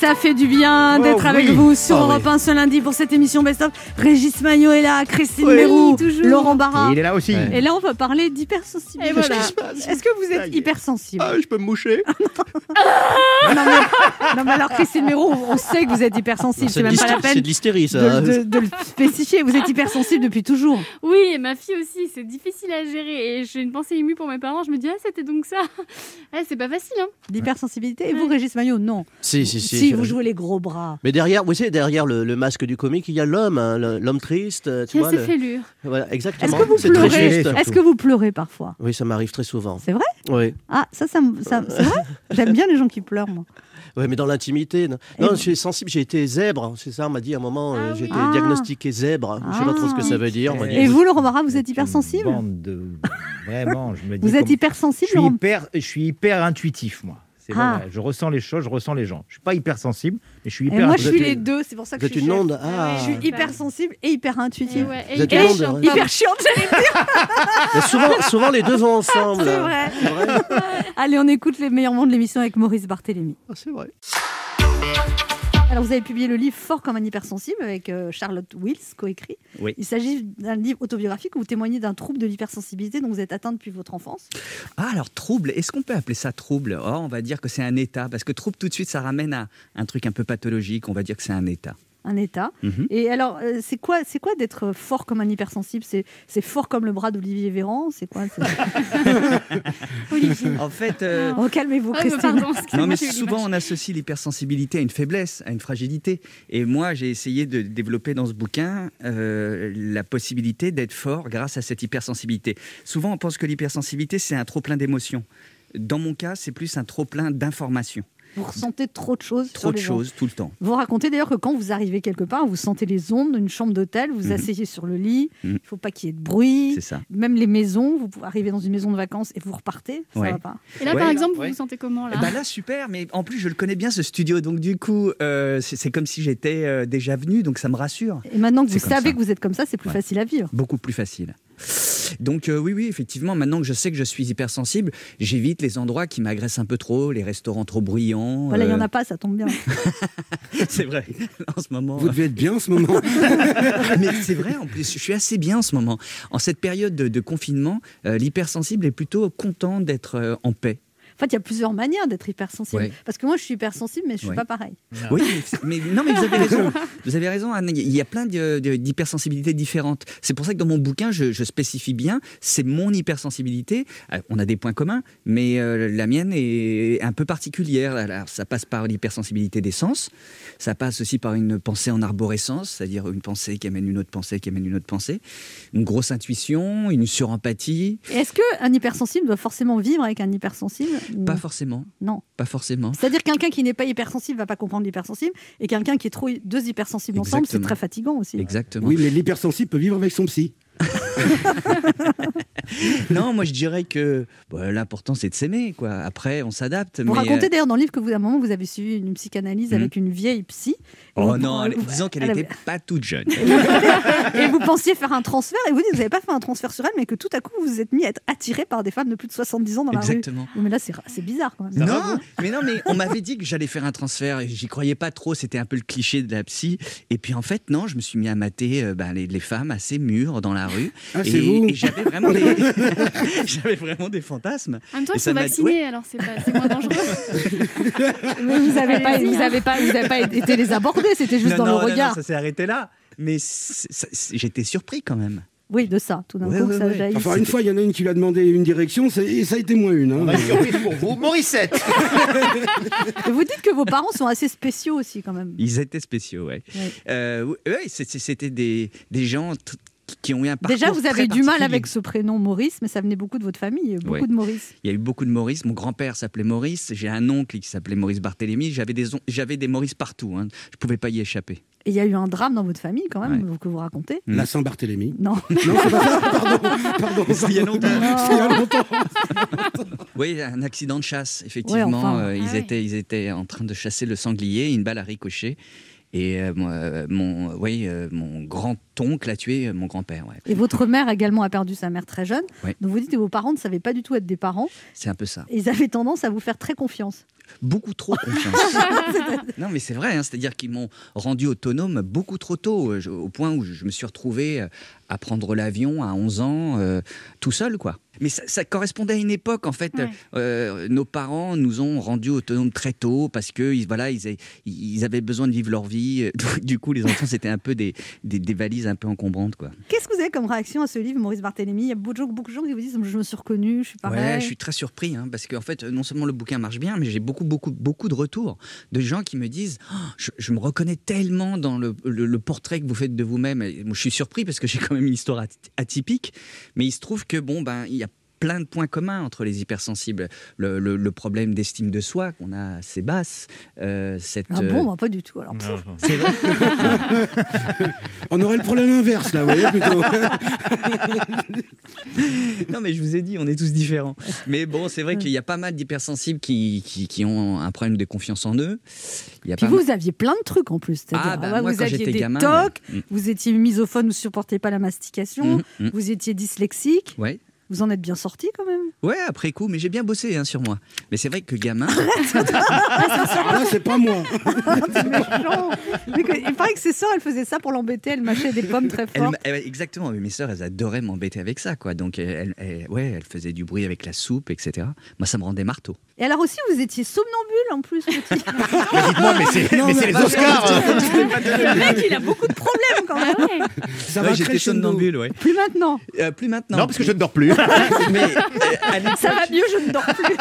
Ça fait du bien Oh d'être avec oui. vous sur Oh Europe 1 ce lundi pour cette émission Best of. Régis Magnot est là, Christine Oui, Mérou. Laurent Barra. il est là aussi. Ouais. Et là, on va parler d'hypersensibilité. Et voilà. Est-ce que vous êtes hypersensible? Ah, je peux me moucher non, mais, non, mais alors, Christine Mérou, on sait que vous êtes hypersensible. C'est de même pas la peine c'est de l'hystérie, ça. de, de- de le spécifier. Vous êtes hypersensible depuis toujours. Oui, et ma fille aussi, c'est difficile à gérer. Et j'ai une pensée émue pour mes parents. Je me dis, ah, c'était donc ça. Ah, c'est pas facile, hein. D'hypersensibilité. Et vous, Régis Maillot, non. Si, si, si. Si, vous jouez les gros bras. Mais derrière, vous savez, derrière le, le masque du comique, il y a l'homme, hein, l'homme triste. euh, Tu Qui a vois, ses le- fêlures. Voilà, Est-ce exactement. que vous C'est très pleurez juste. Est-ce que vous pleurez parfois Oui, ça m'arrive très souvent. C'est vrai Oui. Ah, ça, ça, me- ça- c'est vrai J'aime bien les gens qui pleurent, moi. Ouais, mais dans l'intimité. Non, Et Non, vous- je suis sensible, j'ai été zèbre. C'est ça, on m'a dit à un moment, euh, Ah j'ai oui. été Ah. diagnostiqué zèbre. Je sais pas trop ce que ça veut dire. on m'a dit. Et vous, Laurent Barra, vous êtes hypersensible de- Vraiment, je me dis. Vous êtes Je hypersensible, suis hyper, je suis hyper intuitif, moi. C'est Ah. je ressens les choses, je ressens les gens. Je suis pas hyper sensible, mais je suis Et hyper moi, je suis les une- deux, c'est pour ça que Vous je suis une onde. Ah. Je suis hypersensible et hyper Et intuitive. ouais, et- et ouais. Hyper chiante, j'allais dire. Mais souvent, souvent, les deux vont ensemble. C'est vrai. C'est vrai. Allez, on écoute les meilleurs moments de l'émission avec Maurice Barthélémy. Ah, c'est vrai. Alors, vous avez publié le livre Fort comme un hypersensible avec euh, Charlotte Wills, coécrit. Oui. Il s'agit d'un livre autobiographique où vous témoignez d'un trouble de l'hypersensibilité dont vous êtes atteint depuis votre enfance. Ah, alors trouble, est-ce qu'on peut appeler ça trouble? Oh, On va dire que c'est un état, parce que trouble tout de suite, ça ramène à un truc un peu pathologique, on va dire que c'est un état. Un état. Mhm. Et alors, euh, c'est quoi, c'est quoi d'être fort comme un hypersensible? C'est c'est fort comme le bras d'Olivier Véran? C'est quoi c'est- En fait, euh, Oh, calmez-vous, Ah, pardon, non, mais souvent on associe l'hypersensibilité à une faiblesse, à une fragilité. Et moi, j'ai essayé de développer dans ce bouquin euh, la possibilité d'être fort grâce à cette hypersensibilité. Souvent, on pense que l'hypersensibilité, c'est un trop plein d'émotions. Dans mon cas, c'est plus un trop plein d'informations. Vous ressentez trop de choses. Trop sur de les choses tout le temps. Vous racontez d'ailleurs que quand vous arrivez quelque part, vous sentez les ondes d'une chambre d'hôtel, vous Mhm. asseyez sur le lit, il Mhm. ne faut pas qu'il y ait de bruit. C'est ça. Même les maisons, vous pouvez arriver dans une maison de vacances et vous repartez, ça Ouais. va pas. Et là, Ouais. par exemple, vous Ouais. vous sentez comment là ben là, super, mais en plus, je le connais bien ce studio, donc du coup, euh, c'est c'est comme si j'étais euh, déjà venu, donc ça me rassure. Et maintenant que vous savez ça. que vous êtes comme ça, c'est plus Ouais. facile à vivre. Beaucoup plus facile. Donc euh, oui, oui, effectivement, maintenant que je sais que je suis hypersensible, j'évite les endroits qui m'agressent un peu trop, les restaurants trop bruyants. Voilà, il n'y en euh, a pas, ça tombe bien. C'est vrai, en ce moment. Vous devez être bien en ce moment. Mais c'est vrai, en plus, je suis assez bien en ce moment. En cette période de, de confinement, euh, l'hypersensible est plutôt content d'être euh, en paix. En fait, il y a plusieurs manières d'être hypersensible. Ouais. Parce que moi, je suis hypersensible, mais je suis Ouais. pas pareil. Oui, mais, non, mais vous avez raison. Vous avez raison, Anne. Il y a plein d'hypersensibilités différentes. C'est pour ça que dans mon bouquin, je, je spécifie bien, c'est mon hypersensibilité. Euh, On a des points communs, mais euh, la mienne est un peu particulière. Alors, ça passe par l'hypersensibilité des sens. Ça passe aussi par une pensée en arborescence, c'est-à-dire une pensée qui amène une autre pensée, qui amène une autre pensée. Une grosse intuition, une surempathie. Est-ce qu'un hypersensible doit forcément vivre avec un hypersensible? Pas forcément. Non. Pas forcément. C'est-à-dire quelqu'un qui n'est pas hypersensible va pas comprendre l'hypersensible, et quelqu'un qui est trop deux hypersensibles ensemble, c'est très fatigant aussi. Exactement. Oui, mais l'hypersensible peut vivre avec son psy. Non, moi je dirais que bah, l'important c'est de s'aimer. quoi. Après, on s'adapte. Vous mais, racontez euh, d'ailleurs dans le livre que vous, à un moment, vous avez suivi une psychanalyse avec une vieille psy. Oh vous- non, elle- vous- disons qu'elle elle n'était avait- pas toute jeune. et vous pensiez faire un transfert, et vous dites que vous n'avez pas fait un transfert sur elle, mais que tout à coup vous vous êtes mis à être attiré par des femmes de plus de 70 ans dans la Exactement. rue. Oui, Mais là, c'est c'est bizarre quand même. Non, mais non, mais on m'avait dit que j'allais faire un transfert. et J'y croyais pas trop. C'était un peu le cliché de la psy. Et puis en fait, non, je me suis mis à mater euh, ben, les, les femmes assez mûres dans la rue. Ah, et c'est vous et j'avais vraiment des, j'avais vraiment des fantasmes. En même temps, ils sont vaccinés, ouais. alors c'est pas- c'est moins dangereux. Mais vous n'avez pas, Allez-y, vous avez pas, vous avez pas été les aborder, c'était juste Non, dans non, le non, regard. ça s'est arrêté là. Mais j'étais surpris quand même. Oui, de ça, tout d'un Ouais, coup, ouais, ça ouais. Enfin, une fois, il y en a une qui lui a demandé une direction, et ça a été moins une. hein. Pour vous, Morissette. Et vous dites que vos parents sont assez spéciaux aussi quand même. Ils étaient spéciaux. Euh, ouais, ouais, c'est- c'était des, des gens qui ont eu un parcours Déjà, vous très avez du mal avec ce prénom Maurice, mais ça venait beaucoup de votre famille, beaucoup Ouais. de Maurice. Il y a eu beaucoup de Maurice. Mon grand-père s'appelait Maurice. J'ai un oncle qui s'appelait Maurice Barthélemy. J'avais des, on- j'avais des Maurice partout. Hein. Je pouvais pas y échapper. Et il y a eu un drame dans votre famille quand même, que vous racontez. La Saint-Barthélemy. Non. Non, c'est pas ça, pardon. pardon il y a longtemps. Il y a longtemps. Oui, un accident de chasse, effectivement. Ouais, enfin. Euh, ils, Ah ouais. étaient, ils étaient en train de chasser le sanglier. Une balle a ricoché. Et euh, euh, mon, oui, euh, mon grand-oncle a tué euh, mon grand-père. ouais. Et votre mère également a perdu sa mère très jeune. Ouais. Donc vous dites que vos parents ne savaient pas du tout être des parents. C'est un peu ça. Et ils avaient tendance à vous faire très confiance. Beaucoup trop confiance. non, mais c'est vrai, hein, c'est-à-dire qu'ils m'ont rendu autonome beaucoup trop tôt, euh, au point où je, me suis retrouvé euh, à prendre l'avion à 11 ans, euh, tout seul, quoi. Mais ça, ça correspondait à une époque, en fait. Ouais. Euh, nos parents nous ont rendus autonomes très tôt parce que ils- voilà, ils, ils avaient besoin de vivre leur vie. Du coup, les enfants, c'était un peu des, des, des valises un peu encombrantes, quoi. Qu'est-ce que vous avez comme réaction à ce livre, Maurice Barthélémy? Il y a beaucoup de, gens, beaucoup de gens qui vous disent Je me suis reconnu, je suis pareil. Ouais, je suis très surpris hein, parce qu'en fait, non seulement le bouquin marche bien, mais j'ai beaucoup, beaucoup, beaucoup de retours de gens qui me disent Oh, je, je me reconnais tellement dans le, le- le portrait que vous faites de vous-même. Je suis surpris parce que j'ai quand même une histoire aty- atypique, mais il se trouve que bon, ben, il y a plein de points communs entre les hypersensibles. Le, le- le problème d'estime de soi qu'on a assez basse. euh, cette, Ah euh, bon, bah, pas du tout. Alors, vrai. On aurait le problème inverse, là, vous voyez, plutôt. non, mais je vous ai dit, on est tous différents. Mais bon, c'est vrai qu'il y a pas mal d'hypersensibles qui, qui, qui ont un problème de confiance en eux. Il y a Puis pas vous, mal- aviez plein de trucs en plus. Ah, bah, ouais, moi, vous quand aviez j'étais des gamin, tocs, ouais. Mm. vous étiez misophone, vous ne supportiez pas la mastication, Mhm, mhm. vous étiez dyslexique. Ouais. Vous en êtes bien sorti quand même. Ouais, après coup, mais j'ai bien bossé hein, sur moi. Mais c'est vrai que gamin. Ah, c'est pas moi. C'est méchant. Mais que- il paraît que ses sœurs, elles faisaient ça pour l'embêter. Elles mâchaient des pommes très fort. elle- exactement, mais mes sœurs, elles adoraient m'embêter avec ça, quoi. Donc, elles, elles- ouais, elles faisaient du bruit avec la soupe, etc. Moi, ça me rendait marteau. Et alors aussi, vous étiez somnambule en plus, petit. Dites-moi, mais c'est Non, mais c'est mais les Oscars. Le mec, il a beaucoup de problèmes quand même. Ça Ouais, va j'étais somnambule, ouais. Plus maintenant. Euh, plus maintenant. Non, parce que je ne dors plus. Mais euh, Ça va mieux, je ne dors plus.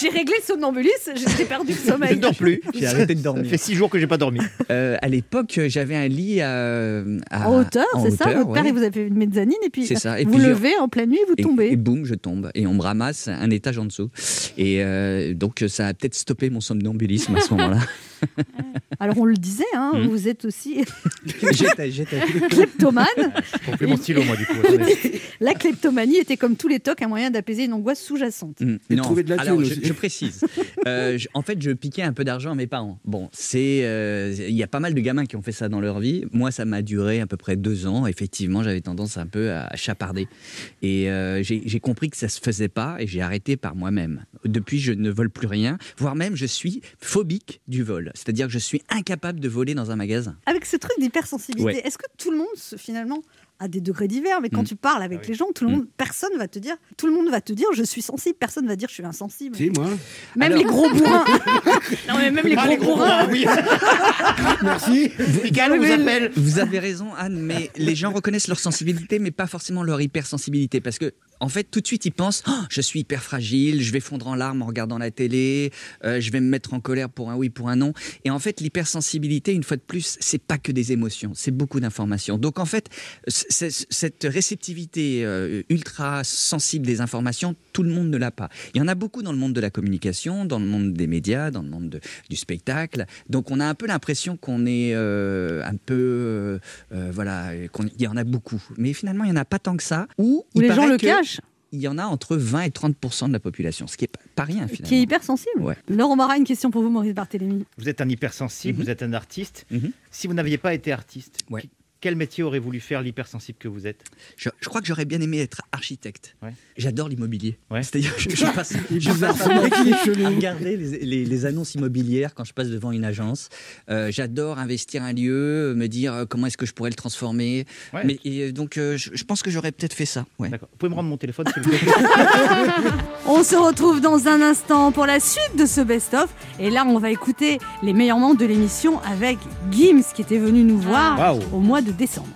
J'ai réglé le somnambulisme, j'ai perdu le Je sommeil. ne dors plus. j'ai arrêté de Ça dormir. fait six jours que j'ai pas dormi. Euh, à l'époque, j'avais un lit à, à- En hauteur, c'est ça Votre père, il vous a fait une mezzanine et puis ça. Et vous puis, je- levez en pleine nuit, vous Et, tombez. et boum, je tombe. Et on me ramasse un étage en dessous. Et euh, donc, ça a peut-être stoppé mon somnambulisme à ce moment-là. Alors on le disait, hein, Hmm. vous êtes aussi kleptomane. Plus mon stylo, moi, du coup. La kleptomanie était comme tous les tocs un moyen d'apaiser une angoisse sous-jacente. Mm, Et de trouver de la alors je, je précise. Euh, je- en fait, je piquais un peu d'argent à mes parents. Bon, c'est, euh, il y a pas mal de gamins qui ont fait ça dans leur vie. Moi, ça m'a duré à peu près deux ans. Effectivement, j'avais tendance un peu à chaparder. Et euh, j'ai j'ai compris que ça se faisait pas et j'ai arrêté par moi-même. Depuis, je ne vole plus rien, voire même je suis phobique du vol. C'est-à-dire que je suis incapable de voler dans un magasin. Avec ce truc d'hypersensibilité, Ouais. est-ce que tout le monde, finalement, a des degrés divers? Mais quand Mm. tu parles avec Ah oui. les gens, tout le monde, personne va te dire, tout le monde va te dire, je suis sensible. Personne va dire, je suis insensible. Si, moi. Même Alors- les gros bourrins. non mais même les Ah, gros les gros bourrins. bourrins, oui. Merci. Michael, on vous appelle. Vous avez raison, Anne, mais les gens reconnaissent leur sensibilité, mais pas forcément leur hypersensibilité. Parce que, en fait, tout de suite, ils pensent Oh, je suis hyper fragile, je vais fondre en larmes en regardant la télé, euh, je vais me mettre en colère pour un oui, pour un non. Et en fait, l'hypersensibilité, une fois de plus, c'est pas que des émotions, c'est beaucoup d'informations. Donc, en fait, cette réceptivité euh, ultra sensible des informations, tout le monde ne l'a pas. Il y en a beaucoup dans le monde de la communication, dans le monde des médias, dans le monde de- du spectacle. Donc, on a un peu l'impression qu'on est euh, un peu, voilà, qu'on- il y en a beaucoup. Mais finalement, il n'y en a pas tant que ça. Ou il les gens le cachent, Il y en a entre 20 et 30% de la population, ce qui est pas, rien finalement. qui est hypersensible. Ouais. Laurent Marat, une question pour vous, Maurice Barthélémy. Vous êtes un hypersensible, Mhm. vous êtes un artiste. Mhm. Si vous n'aviez pas été artiste, Ouais. Quel métier aurait voulu faire l'hypersensible que vous êtes? Je, je crois que j'aurais bien aimé être architecte. Ouais. J'adore l'immobilier. Ouais. C'est-à-dire, je, je passe, je passe à regarder les, les- les annonces immobilières quand je passe devant une agence. Euh, J'adore investir un lieu, me dire euh, comment est-ce que je pourrais le transformer. Ouais. Mais et, euh, donc, euh, je, je pense que j'aurais peut-être fait ça. Ouais. D'accord. Vous pouvez me rendre mon téléphone, s'il vous plaît? On se retrouve dans un instant pour la suite de ce best-of. Et là, on va écouter les meilleurs membres de l'émission avec Gims qui était venu nous voir Waouh. au mois de décembre.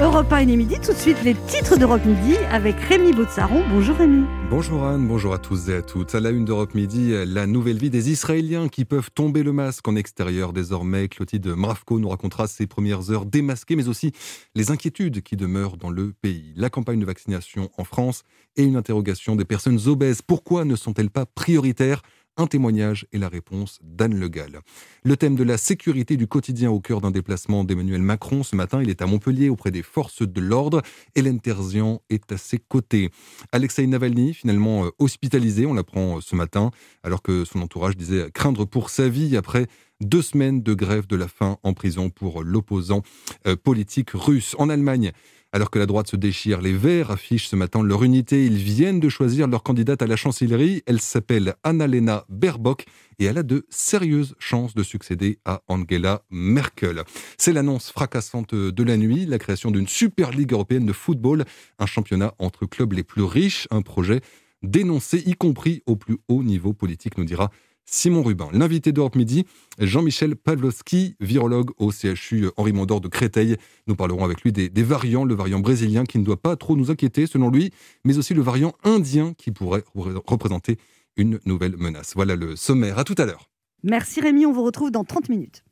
Europe 1 et midi, tout de suite les titres d'Europe Midi avec Rémi Botsaron. Bonjour Rémi. Bonjour Anne, bonjour à tous et à toutes. À la une d'Europe Midi, la nouvelle vie des Israéliens qui peuvent tomber le masque en extérieur désormais. Clotilde Mravko nous racontera ses premières heures démasquées, mais aussi les inquiétudes qui demeurent dans le pays. La campagne de vaccination en France et une interrogation des personnes obèses. Pourquoi ne sont-elles pas prioritaires? Un témoignage et la réponse d'Anne Le Gall. Le thème de la sécurité du quotidien au cœur d'un déplacement d'Emmanuel Macron. Ce matin, il est à Montpellier auprès des forces de l'ordre. Hélène Terzian est à ses côtés. Alexei Navalny, finalement euh, hospitalisé, on l'apprend euh, ce matin, alors que son entourage disait craindre pour sa vie après deux semaines de grève de la faim en prison pour l'opposant euh, politique russe. En Allemagne, alors que la droite se déchire, les Verts affichent ce matin leur unité. Ils viennent de choisir leur candidate à la chancellerie. Elle s'appelle Annalena Baerbock et elle a de sérieuses chances de succéder à Angela Merkel. C'est l'annonce fracassante de la nuit, la création d'une Super Ligue européenne de football, un championnat entre clubs les plus riches, un projet dénoncé y compris au plus haut niveau politique, nous dira Simon Rubin. L'invité d'Europe Midi, Jean-Michel Pavlovski, virologue au CHU Henri Mondor de Créteil. Nous parlerons avec lui des, des variants, le variant brésilien qui ne doit pas trop nous inquiéter selon lui, mais aussi le variant indien qui pourrait re- représenter une nouvelle menace. Voilà le sommaire. À tout à l'heure. Merci Rémi, on vous retrouve dans 30 minutes.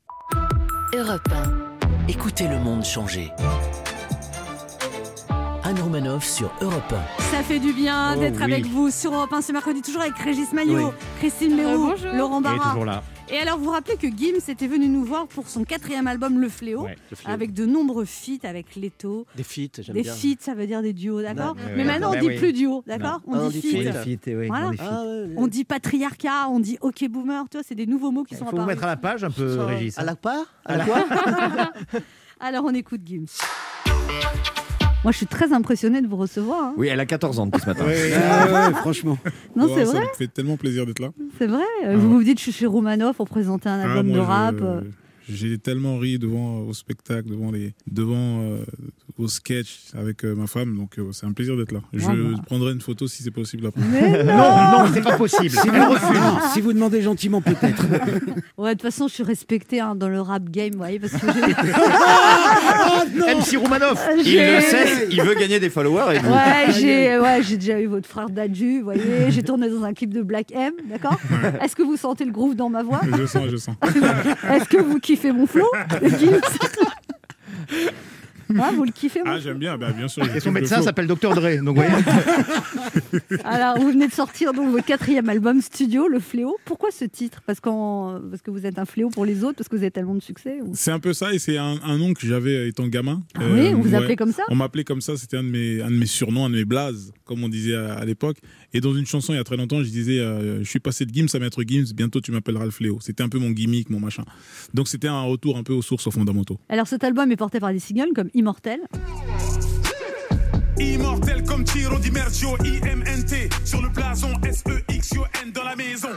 Europe 1. Écoutez le monde changer. Anne Romanoff sur Europe Ça fait du bien Oh d'être oui. avec vous sur Europe 1 ce mercredi, toujours avec Régis Maillot, Oui. Christine Léroux, bonjour. Laurent Il Barra. Et alors, vous vous rappelez que Gims était venu nous voir pour son quatrième album Le Fléau, Ouais, le fléau. avec de nombreux feats avec Leto. Des feats, j'aime Des bien. feats, ça veut dire des duos, d'accord Mais ouais, maintenant, on ouais, dit oui. plus duo, d'accord Ah, On dit feat. Voilà. Ah, On dit patriarcat, on dit ok boomer, tu vois, c'est des nouveaux mots qui Il sont faut vous apparus. mettre à la page un peu, Régis. À la part À la- quoi? Alors on écoute Gims. Moi, je suis très impressionnée de vous recevoir. hein. Oui, elle a 14 ans depuis ce matin. Ah ouais, franchement. Non, Ouais, c'est ça vrai. me fait tellement plaisir d'être là. C'est vrai. Euh, Ah vous ouais. vous dites, je suis chez Roumanoff pour présenter un Ah, album moi, de je- rap. euh. J'ai tellement ri devant au spectacle, devant les, devant euh, au sketch avec euh, ma femme, donc euh, c'est un plaisir d'être là. Je Ah bah. prendrai une photo si c'est possible après. Mais non Non, non, c'est pas possible. Si vous, refuse. non, si vous demandez gentiment, peut-être. Ouais, de toute façon, je suis respectée hein, dans le rap game, vous voyez, parce que j'ai- Ah, MC Roumanoff. Il J'ai- le sait, il veut gagner des followers et vous. Ouais, j'ai ouais, j'ai déjà eu votre frère Dadju, vous voyez, j'ai tourné dans un clip de Black M, d'accord? Est-ce que vous sentez le groove dans ma voix? Je sens, je sens. Est-ce que vous kiffez mon flow. Gims Ah, vous le kiffez mon Ah, j'aime bien, bah, bien sûr. Et son médecin s'appelle Dr Dre. Donc, voyez. Alors, vous venez de sortir donc votre quatrième album studio, Le Fléau. Pourquoi ce titre? Parce, qu'en- parce que vous êtes un fléau pour les autres, parce que vous avez tellement de succès ou- C'est un peu ça, et c'est un, un nom que j'avais étant gamin. Ah oui, on vous appelait comme ça? On m'appelait comme ça, c'était un, de mes- un de mes surnoms, un de mes blazes, comme on disait à, à l'époque. Et dans une chanson, il y a très longtemps, je disais euh, Je suis passé de Gims à Maître Gims, bientôt tu m'appelleras le fléau. C'était un peu mon gimmick, mon machin. Donc c'était un retour un peu aux sources, aux fondamentaux. Alors, cet album est porté par des singles comme Immortel. Immortel comme Tiro Di Mercio, IMNT sur le blason, S-E-X-I-O-N dans la maison.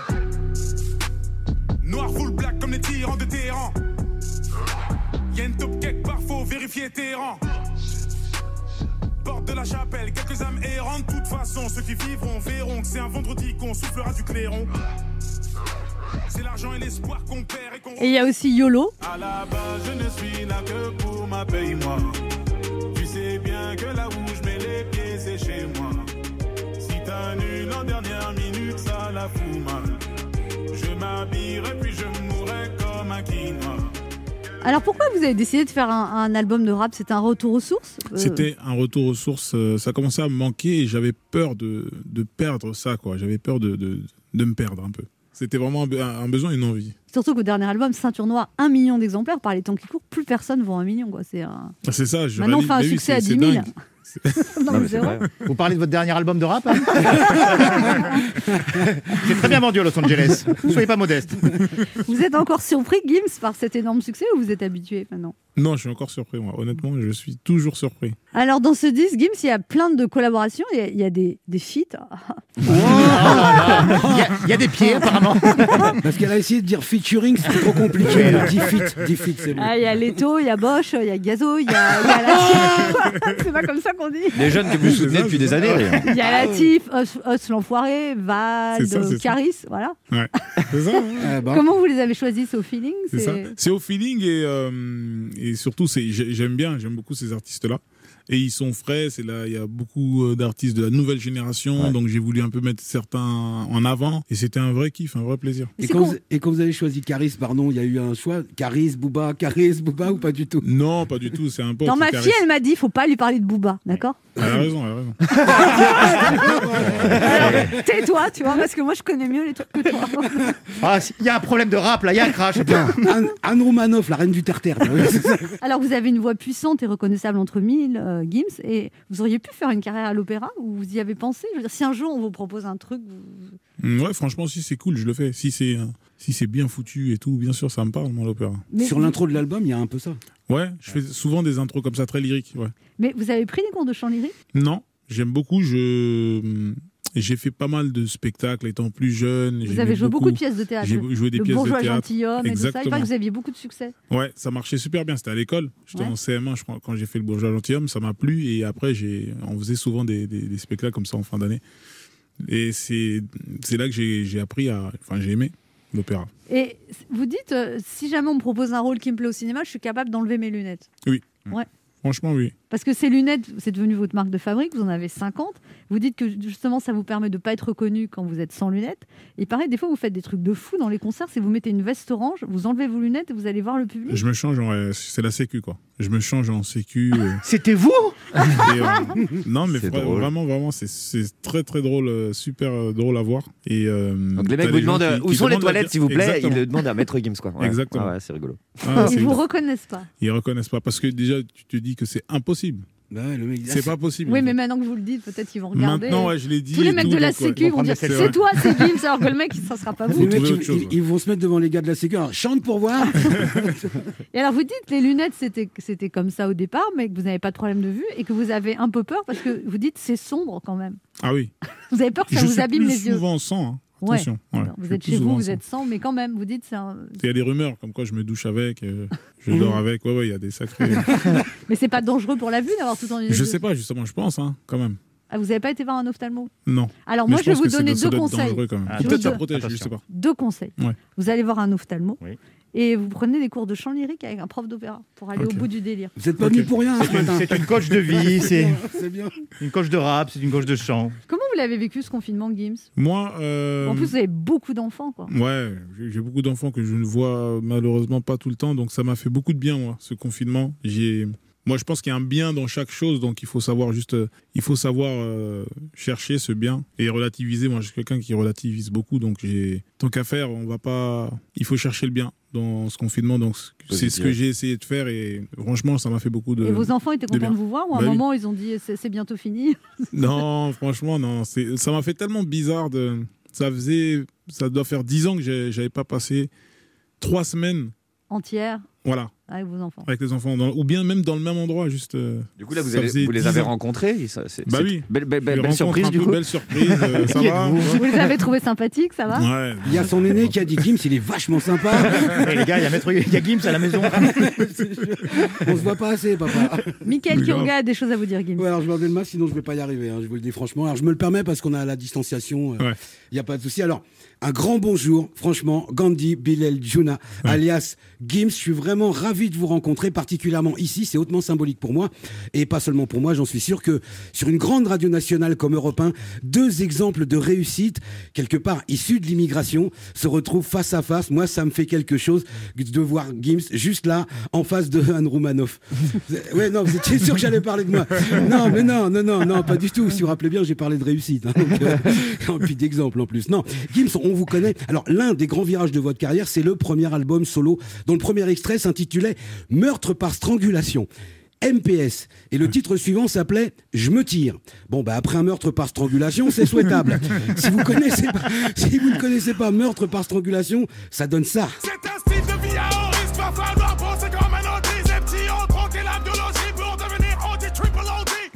Noir full black comme les tyrans de Téhéran. Y'a une top quelque part, faut vérifier Téhéran. Porte de la chapelle, quelques âmes errantes. De toute façon, ceux qui vivront verront que c'est un vendredi qu'on soufflera du clairon. C'est l'argent et l'espoir qu'on perd et qu'on. Et il y a aussi YOLO. À la base, je ne suis là que pour ma paye, moi. Tu sais bien que là où je mets les pieds, c'est chez moi. Si t'annules en dernière minute, ça la fout mal. Je m'habillerai puis je mourrai comme un quinoa. Alors, pourquoi vous avez décidé de faire un, un album de rap? C'était un retour aux sources? Euh, C'était un retour aux sources. euh, Ça commençait à me manquer et j'avais peur de, de perdre ça, quoi. J'avais peur de, de, de me perdre un peu. C'était vraiment un, be- un besoin et une envie. Surtout qu'au dernier album, Ceinture Noire, un million d'exemplaires. Par les temps qui courent, plus personne vend un million. Quoi. C'est un... Ah, C'est ça, je Maintenant, on fait un oui, succès à c'est- 10 c'est 000. dingue. Non, mais c'est vrai. Vous parlez de votre dernier album de rap hein C'est très bien vendu à Los Angeles. Soyez pas modeste. Vous êtes encore surpris, Gims, par cet énorme succès ou vous êtes habitué maintenant? Non, je suis encore surpris, moi. Honnêtement, je suis toujours surpris. Alors, dans ce disque, Gims, il y a plein de collaborations. Il y a, il y a des, des feats. Il y, a- il y a des pieds, apparemment. Parce qu'elle a essayé de dire featuring, c'est trop compliqué. Dis fit, dis fit, c'est bon. Ah, il y a Leto, il y a Bosch, il y a Gazo, il y a, il y a Latif. C'est pas comme ça qu'on dit. Les jeunes que vous soutenez depuis des années. Il y a Latif, Os, Os l'enfoiré, ça. Caris, voilà. Ouais, c'est ça. hein. Comment vous les avez choisis C'est au feeling C'est ça. C'est au feeling et, euh, et surtout, c'est, j'ai- j'aime bien, j'aime beaucoup ces artistes-là. Et ils sont frais, c'est là, il y a beaucoup euh, d'artistes de la nouvelle génération, donc j'ai voulu un peu mettre certains en avant. Et c'était un vrai kiff, un vrai plaisir. Et quand, vous, et quand vous avez choisi Caris, pardon, il y a eu un choix Caris, Booba, Caris, Booba ou pas du tout? Non, pas du tout, c'est un pote. Dans ma Caris. fille, elle m'a dit, il faut pas lui parler de Booba, d'accord? Elle a raison, elle a raison. Tais-toi, tu vois, parce que moi je connais mieux les trucs que toi. Ah, il y a un problème de rap là, il y a un crash. Anne, Anne Romanoff, la reine du terre-terre. Alors vous avez une voix puissante et reconnaissable entre mille, euh, Gims, et vous auriez pu faire une carrière à l'opéra ou vous y avez pensé? Je veux dire, si un jour on vous propose un truc, vous- Mm, Ouais, franchement, si c'est cool, je le fais. Si c'est, euh, si c'est bien foutu et tout, bien sûr, ça me parle, moi, l'opéra. Mais- Sur l'intro de l'album, il y a un peu ça. Ouais, je fais souvent des intros comme ça, très lyriques, ouais. mais vous avez pris des cours de chant lyrique? Non, j'aime beaucoup. Je j'ai fait pas mal de spectacles étant plus jeune. Vous avez joué beaucoup de pièces de théâtre. J'ai joué des le pièces de bourgeois théâtre. gentilhomme et tout ça. Il Exactement. que vous aviez beaucoup de succès. Ouais, ça marchait super bien. C'était à l'école. J'étais Ouais. en CM1, je crois, quand j'ai fait le bourgeois gentilhomme. Ça m'a plu. Et après, on faisait souvent des, des- des spectacles comme ça en fin d'année. Et c'est, là que j'ai appris à. Enfin, j'ai aimé Et vous dites, euh, si jamais on me propose un rôle qui me plaît au cinéma, je suis capable d'enlever mes lunettes. Oui. Ouais. Franchement, oui. Parce que ces lunettes, c'est devenu votre marque de fabrique, vous en avez 50. Vous dites que justement, ça vous permet de ne pas être reconnu quand vous êtes sans lunettes. Et pareil, des fois, vous faites des trucs de fou dans les concerts. C'est vous mettez une veste orange, vous enlevez vos lunettes et vous allez voir le public. Je me change en. euh, C'est la sécu, quoi. Je me change en sécu. euh. C'était vous? Et, euh, non, mais vraiment, vraiment, c'est- très, très drôle, super drôle à voir. Et, euh, Donc les mecs vous demandent qui- où qui sont les toilettes, s'il vous plaît? Exactement. Ils le demandent à Maître Gims, quoi. Ouais. Exactement. Ah ouais, c'est rigolo. Ah, Ils vous reconnaissent pas. Ils reconnaissent pas parce que déjà, tu te dis que c'est impossible. Bah ouais, le mec, C'est pas possible. Oui, mais maintenant que vous le dites, peut-être qu'ils vont regarder. Maintenant, ouais, je l'ai dit Tous les mecs tout, de la Sécu vont dire c'est toi, c'est Gims, alors que le mec, ça sera pas vous. Mecs, ils, autre chose, ils- ils vont se mettre devant les gars de la sécu. Alors, chante pour voir. Et alors, vous dites les lunettes, c'était c'était comme ça au départ, mais que vous n'avez pas de problème de vue et que vous avez un peu peur parce que vous dites c'est sombre quand même. Ah oui. Vous avez peur que ça je vous suis abîme les yeux. souvent sans. hein. Ouais. Attention. ouais. Alors, Je Vous êtes chez vous, vous sans. êtes sans, mais quand même, vous dites c'est un... Il y a des rumeurs comme quoi je me douche avec, euh, je Mhm. dors avec. Ouais, ouais, il y a des sacrés. Mais c'est pas dangereux pour la vue d'avoir tout en lunettes. je sais pas, justement, je pense, hein, quand même. Ah, vous n'avez pas été voir un ophtalmo? Non. Alors Mais moi, je vais vous donner deux conseils. dangereux quand même. Je Ou vous Peut-être ça protège, je sais pas. Deux conseils. Ouais. Vous allez voir un ophtalmo et vous prenez des cours de chant lyrique avec un prof d'opéra pour aller au bout du délire. Vous êtes pas venu pour rien C'est ce une, matin. c'est une coach de vie, c'est une coach de rap, c'est une coach de chant. Comment vous l'avez vécu ce confinement, Gims? Moi. euh, En plus, vous avez beaucoup d'enfants, quoi. Ouais, j'ai j'ai beaucoup d'enfants que je ne vois malheureusement pas tout le temps, donc ça m'a fait beaucoup de bien, moi, ce confinement. J'ai, moi, je pense qu'il y a un bien dans chaque chose, donc il faut savoir juste, euh, il faut savoir euh, chercher ce bien et relativiser. Moi, je suis quelqu'un qui relativise beaucoup, donc j'ai, tant qu'à faire, on va pas, il faut chercher le bien dans ce confinement, donc c'est ce que j'ai essayé de faire et franchement, ça m'a fait beaucoup de. Et vos enfants étaient contents de vous voir ou à un Bah oui. moment ils ont dit c'est bientôt fini Non, franchement, non. Ça m'a fait tellement bizarre de. Ça faisait, ça doit faire dix ans que j'avais pas passé trois semaines, entière voilà, avec vos enfants. avec les enfants, dans- ou bien même dans le même endroit, juste. euh, Du coup, là, vous, avez- les 10 avez ans. rencontrés ça, c'est- Bah c'est- oui. Belle, surprise, du coup. Belle surprise, euh, ça va Vous les avez trouvés sympathiques, ça va Ouais. Il y a son aîné qui a dit Gims, il est vachement sympa. Et les gars, il y a maître, il y a Gims à la maison. On se voit pas assez, papa. Grave. Kiroga a des choses à vous dire, Gims. Ouais, alors je mordais le masque, sinon je vais pas y arriver, hein, je vous le dis franchement. Alors je me le permets parce qu'on a la distanciation, il n'y a pas de souci. Alors, un grand bonjour, franchement, Gandhi Bilal Juna, alias Gims. Je suis vraiment ravi de vous rencontrer, particulièrement ici. C'est hautement symbolique pour moi. Et pas seulement pour moi, j'en suis sûr que sur une grande radio nationale comme Europe 1, deux exemples de réussite, quelque part issus de l'immigration, se retrouvent face à face. Moi, ça me fait quelque chose de voir Gims juste là, en face de Anne Roumanoff. ouais, non, vous étiez sûr que j'allais parler de moi. Non, mais non, non, non, non, pas du tout. Si vous vous rappelez bien, j'ai parlé de réussite. hein, donc, euh, et puis d'exemple en plus. Non, Gims, on vous connaît. Alors, l'un des grands virages de votre carrière, c'est le premier album solo, dont le premier extrait s'intitulait Meurtre par strangulation. MPS. Et le titre suivant s'appelait Je me tire. Bon, bah, après un meurtre par strangulation, c'est souhaitable. si vous connaissez pas, si vous ne connaissez pas meurtre par strangulation, ça donne ça. C'est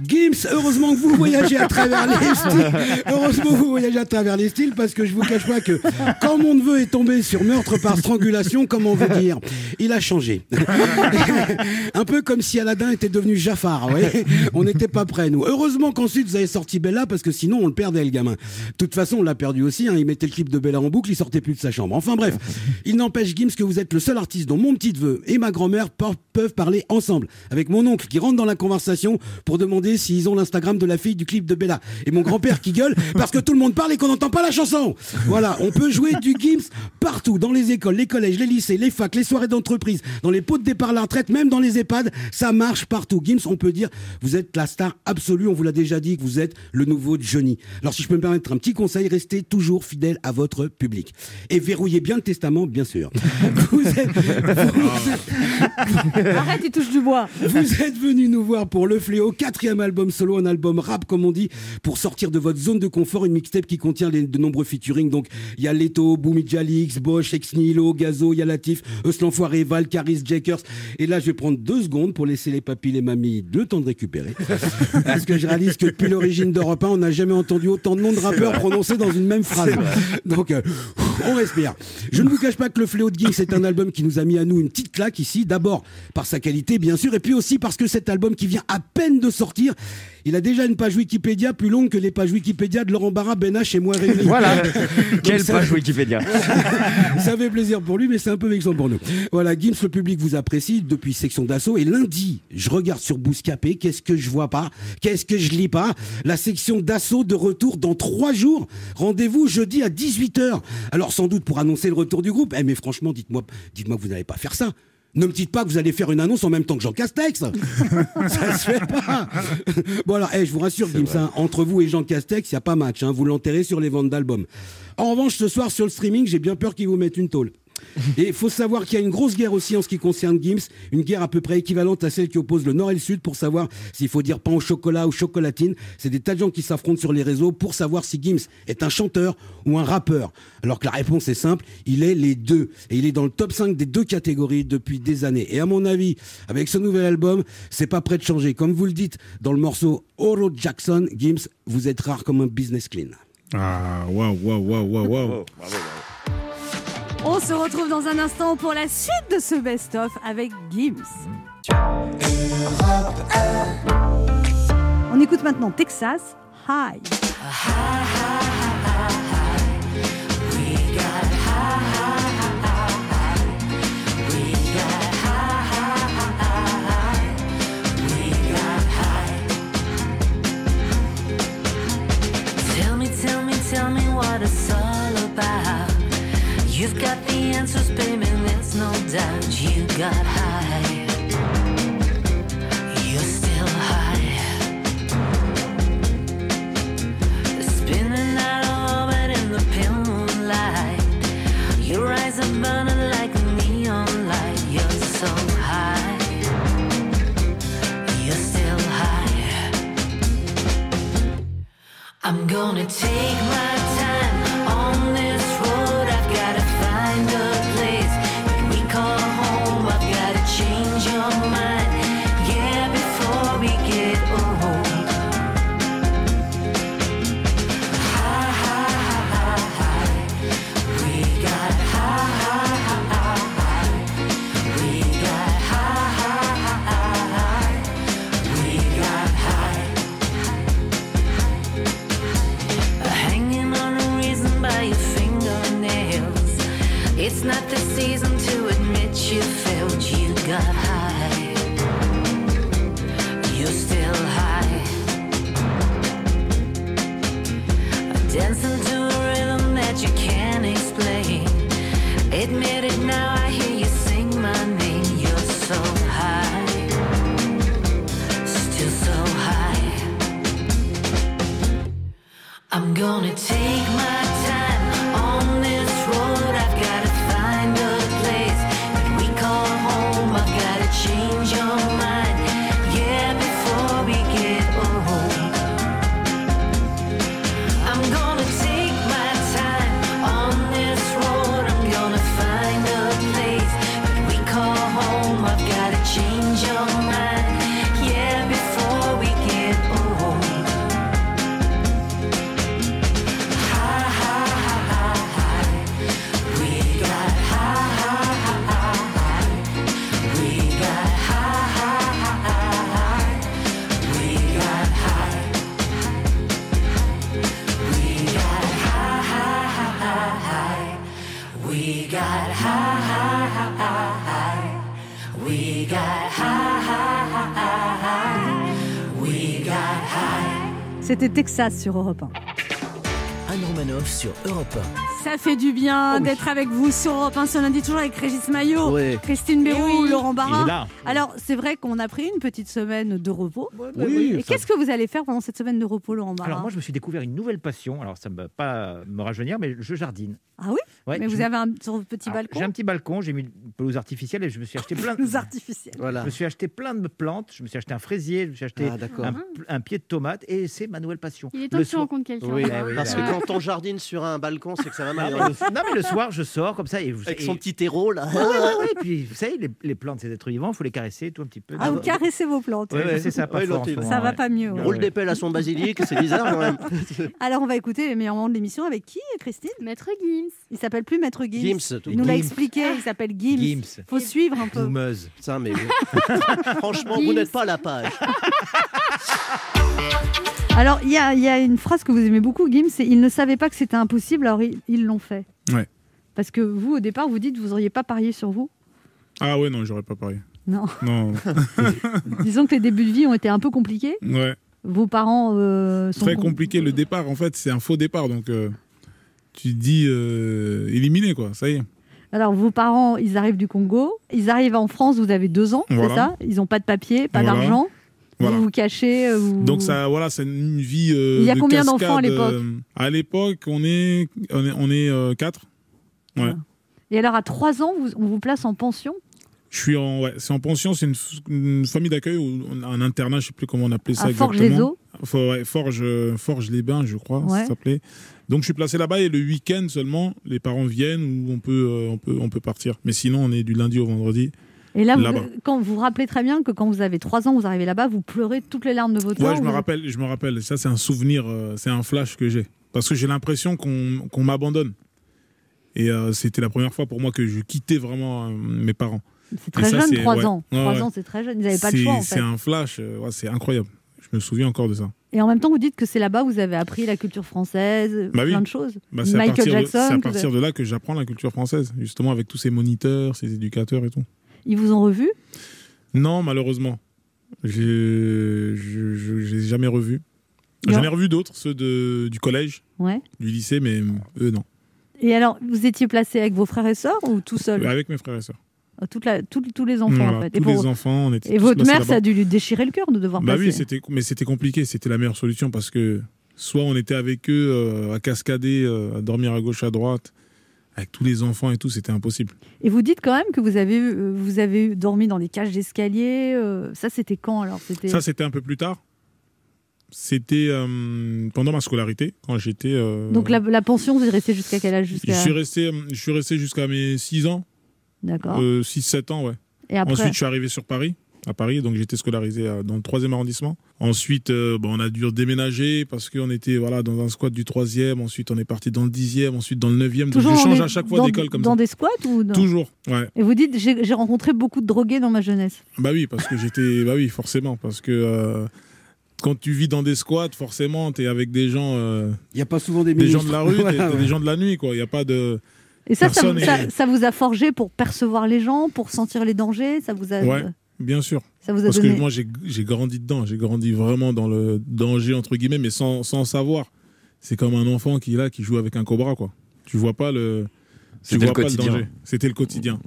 Gims, heureusement que vous voyagez à travers les styles. Heureusement que vous voyagez à travers les styles parce que je vous cache pas que quand mon neveu est tombé sur meurtre par strangulation, comment on veut dire, il a changé. Un peu comme si Aladdin était devenu Jafar, On n'était pas prêts, nous. Heureusement qu'ensuite vous avez sorti Bella parce que sinon on le perdait, le gamin. De toute façon, on l'a perdu aussi. hein. Il mettait le clip de Bella en boucle, il sortait plus de sa chambre. Enfin bref, il n'empêche, Gims, que vous êtes le seul artiste dont mon petit neveu et ma grand-mère peuvent parler ensemble. Avec mon oncle qui rentre dans la conversation pour demander s'ils ont l'Instagram de la fille du clip de Bella. Et mon grand-père qui gueule parce que tout le monde parle et qu'on n'entend pas la chanson. Voilà, on peut jouer du Gims partout, dans les écoles, les collèges, les lycées, les facs, les soirées d'entreprise, dans les pots de départ à la retraite, même dans les EHPAD, ça marche partout. Gims, on peut dire, vous êtes la star absolue, on vous l'a déjà dit, que vous êtes le nouveau Johnny. Alors si je peux me permettre un petit conseil, restez toujours fidèle à votre public. Et verrouillez bien le testament, bien sûr. Vous êtes, vous Arrête, il touche du bois. vous êtes venu nous voir pour Le Fléau, quatrième album solo, un album rap comme on dit, pour sortir de votre zone de confort, une mixtape qui contient les- de nombreux featuring. Donc il y a Leto, Boumi Jalix, Bosch, Ex Nihilo, Gazo, il y a Latif, Val, Caris, Jakers. Et là je vais prendre deux secondes pour laisser les papilles et mamies le temps de récupérer. Parce que je réalise que depuis l'origine d'Europe 1, on n'a jamais entendu autant de noms de rappeurs prononcés dans une même phrase. Donc euh, on respire. Je ne vous cache pas que Le Fléau de Geek, c'est un album qui nous a mis à nous une petite claque ici. D'abord par sa qualité, bien sûr, et puis aussi parce que cet album qui vient à peine de sortir, il a déjà une page Wikipédia plus longue que les pages Wikipédia de Laurent Barra, Ben H et moi réunis. Voilà. Quelle ça- page Wikipédia. ça fait plaisir pour lui, mais c'est un peu vexant pour nous. Voilà, Gims, le public vous apprécie depuis section d'assaut. Et lundi, je regarde sur Bouscapé, qu'est-ce que je vois pas Qu'est-ce que je lis pas La section d'assaut de retour dans trois jours. Rendez-vous jeudi à 18h. Alors sans doute pour annoncer le retour du groupe. Eh, mais franchement, dites-moi dites-moi que vous n'allez pas faire ça. Ne me dites pas que vous allez faire une annonce en même temps que Jean Castex. ça se fait pas. Bon alors, eh, je vous rassure, Gims, hein, entre vous et Jean Castex, il n'y a pas match. hein. vous l'enterrez sur les ventes d'albums. En revanche, ce soir sur le streaming, j'ai bien peur qu'ils vous mettent une tôle. Et il faut savoir qu'il y a une grosse guerre aussi en ce qui concerne Gims, une guerre à peu près équivalente à celle qui oppose le Nord et le Sud pour savoir s'il faut dire pain au chocolat ou chocolatine. C'est des tas de gens qui s'affrontent sur les réseaux pour savoir si Gims est un chanteur ou un rappeur. Alors que la réponse est simple, il est les deux. Et il est dans le top 5 des deux catégories depuis des années. Et à mon avis, avec ce nouvel album, c'est pas prêt de changer. Comme vous le dites dans le morceau Oro Jackson, Gims, vous êtes rare comme un business clean. Ah, waouh, waouh, waouh, waouh, waouh. On se retrouve dans un instant pour la suite de ce best-of avec Gims. On écoute maintenant Texas High. You've got the answers, baby, there's no doubt. You got high. You're still high. Spinning out of orbit in the pale moonlight. Your eyes are burning like a neon light. You're so high. You're still high. I'm gonna take my Admit C'était Texas sur Europe 1. Anne Romanoff sur Europe Ça fait du bien d'être avec vous sur Europe 1 ce lundi, toujours avec Régis Maillot. Christine Béroux, Laurent Il est Barra. Alors, c'est vrai qu'on a pris une petite semaine de repos. oui, Et ça- qu'est-ce que vous allez faire pendant cette semaine de repos, Laurent Barra? Alors moi, je me suis découvert une nouvelle passion. Alors ça ne va pas me rajeunir, mais je jardine. Ah oui? Ouais, Mais vous avez un sur votre petit Alors, balcon J'ai un petit balcon, j'ai mis une pelouse artificielle et je me suis acheté plein de artificielle. Je me suis acheté plein de plantes, je me suis acheté un fraisier, je me suis acheté Ah, un, un pied de tomate et c'est ma nouvelle passion. Il est temps que tu rencontres quelqu'un. Oui, Ah oui, parce bah que oui. quand on jardine sur un balcon, c'est que ça va Ah, mal. le- non mais le soir je sors comme ça et vous Avec et- son petit terreau là. Ouais, ouais, ouais. Puis vous savez les, les plantes c'est d'êtres vivants, il faut les caresser tout un petit peu. Ah, vous caressez vos plantes. Ouais, ouais, c'est ça, pas fort moment, Ça va pas mieux. Roule des pelles à son basilic, c'est bizarre quand même. Alors, on va écouter les meilleurs moments de l'émission avec qui, Christine? Maître Gims. Il s'appelle plus Maître Gims. Il nous l'a expliqué, il s'appelle Gims. Gims. Faut suivre un peu. Boumeuse. Ça, mais franchement, vous n'êtes pas à la page. Alors, il y a, il y a une phrase que vous aimez beaucoup, Gims, c'est ils ne savaient pas que c'était impossible, alors ils ils l'ont fait. Ouais. Parce que vous, au départ, vous dites vous auriez pas parié sur vous? Ah ouais, non, j'aurais pas parié. Non. Non. Disons que les débuts de vie ont été un peu compliqués. ouais. Vos parents euh, sont Très com- compliqué le départ. En fait, c'est un faux départ. Donc, euh, tu te dis euh, éliminé, quoi. Ça y est. Alors, vos parents, ils arrivent du Congo. Ils arrivent en France, vous avez deux ans, c'est ça? Ils n'ont pas de papier, pas Voilà. d'argent? Voilà. Vous vous cachez. euh, vous- Donc ça, voilà, c'est une vie. euh, Il y a de combien d'enfants à cascade, l'époque? euh, À l'époque, on est, on est, on est euh, quatre. Ouais. Et alors, à 3 ans, vous- on vous place en pension? Je suis en, ouais, c'est en pension, c'est une, famille d'accueil ou un internat, je sais plus comment on appelait ça À exactement. Forges-les-Eaux Fo- ouais, Forge, euh, Forge les Bains, je crois, Ouais. ça s'appelait. Donc je suis placé là-bas et le week-end seulement, les parents viennent ou on peut, euh, on peut, on peut partir. Mais sinon, on est du lundi au vendredi. Et là, vous, Là-bas. quand vous vous rappelez très bien que quand vous avez 3 ans, vous arrivez là-bas, vous pleurez toutes les larmes de votre Ouais, je me vous- rappelle, je me rappelle. Ça, c'est un souvenir, euh, c'est un flash que j'ai. Parce que j'ai l'impression qu'on qu'on m'abandonne. Et euh, c'était la première fois pour moi que je quittais vraiment euh, mes parents. C'est très ça, jeune, c'est- 3 ouais. ans. Ouais, 3 ouais. ans, c'est très jeune. Ils n'avaient pas le C'est- choix, en C'est fait. un flash, c'est incroyable. Je me souviens encore de ça. Et en même temps, vous dites que c'est là-bas où vous avez appris la culture française, Bah oui. plein de choses. Bah, c'est Michael Jackson. C'est à partir de là que j'apprends la culture française, justement avec tous ces moniteurs, ces éducateurs et tout. Ils vous ont revu? Non, malheureusement. Je je- je les ai jamais revus. Et J'en en- ai revu d'autres, ceux de, du collège, Ouais. du lycée, mais eux, non. Et alors, vous étiez placé avec vos frères et sœurs ou tout seul? Avec mes frères et sœurs. Toute la- tout- Tous les enfants, Voilà, en fait. tous les enfants, on était Et tous votre mère, ça a dû lui déchirer le cœur de devoir Bah passer. oui, mais c'était compliqué. C'était la meilleure solution parce que soit on était avec eux euh, à cascader, euh, à dormir à gauche, à droite, avec tous les enfants et tout, c'était impossible. Et vous dites quand même que vous avez, eu- euh, vous avez dormi dans des cages d'escalier. ça, c'était quand alors? Ça, c'était un peu plus tard. C'était pendant ma scolarité, quand j'étais. Donc la, la pension, vous êtes resté jusqu'à quel âge? Je jusqu'à... suis resté, je suis resté jusqu'à mes 6 ans. D'accord. 6-7 ans, ouais. Et après Ensuite, je suis arrivé sur Paris, à Paris, donc j'étais scolarisé euh, dans le 3e arrondissement. Ensuite, euh, bon, on a dû déménager parce qu'on était voilà, dans un squat du 3e, ensuite on est parti dans le 10e, ensuite dans le 9e. Donc Toujours je en change à chaque fois dans, d'école comme dans ça. des squats ou dans- Toujours, ouais. Et vous dites, j'ai j'ai rencontré beaucoup de drogués dans ma jeunesse. Bah oui, parce que j'étais. Bah oui, forcément, parce que. euh, quand tu vis dans des squats, forcément, tu es avec des gens. Il n'y a pas souvent des Des gens de la rue, Voilà, ouais. des gens de la nuit, quoi. Il n'y a pas de. Et ça, ça, vous a forgé pour percevoir les gens, pour sentir les dangers Ça vous a. Ouais, bien sûr. Ça vous a Parce donné- que moi, j'ai j'ai grandi dedans. J'ai grandi vraiment dans le danger, entre guillemets, mais sans, sans savoir. C'est comme un enfant qui est là, qui joue avec un cobra, quoi. Tu vois pas le. C'était vois le pas le quotidien. danger. C'était le quotidien.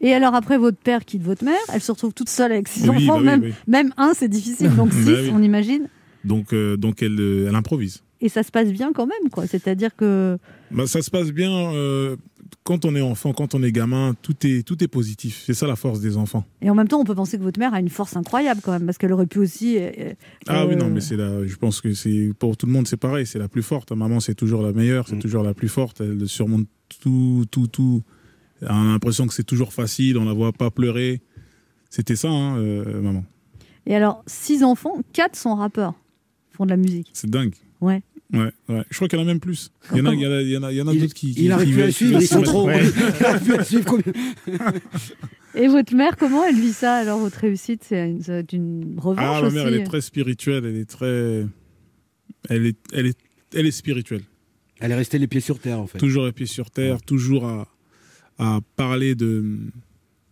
Et alors après, votre père quitte votre mère, elle se retrouve toute seule avec six Oui, enfants. bah oui, même, oui. même un, c'est difficile, donc Bah six, oui. on imagine. Donc, euh, donc elle, euh, elle improvise. Et ça se passe bien quand même, quoi. C'est-à-dire que. Bah, ça se passe bien euh, quand on est enfant, quand on est gamin, tout est, tout est positif. C'est ça la force des enfants. Et en même temps, on peut penser que votre mère a une force incroyable quand même, parce qu'elle aurait pu aussi. euh, Ah oui, euh, non, mais c'est la, je pense que c'est pour tout le monde, c'est pareil, c'est la plus forte. Maman, c'est toujours la meilleure, c'est toujours la plus forte. Elle surmonte tout, tout, tout. On a l'impression que c'est toujours facile, on la voit pas pleurer. C'était ça, hein, euh, maman. Et alors, six enfants, quatre sont rappeurs, font de la musique. C'est dingue. Ouais. Ouais, ouais. Je crois qu'il y en a même plus. Il y en a, il y en a, il y en a, d'autres qui, qui. il plus à veulent- suivre, ils sont trop. Il arrive plus à suivre combien- Et votre mère, comment elle vit ça Alors, votre réussite, c'est une, une revanche Ah, ma aussi mère, elle est très spirituelle, elle est très. Elle est, elle est, elle est spirituelle. Elle est restée les pieds sur terre, en fait. Toujours les pieds sur terre, toujours à, à parler de,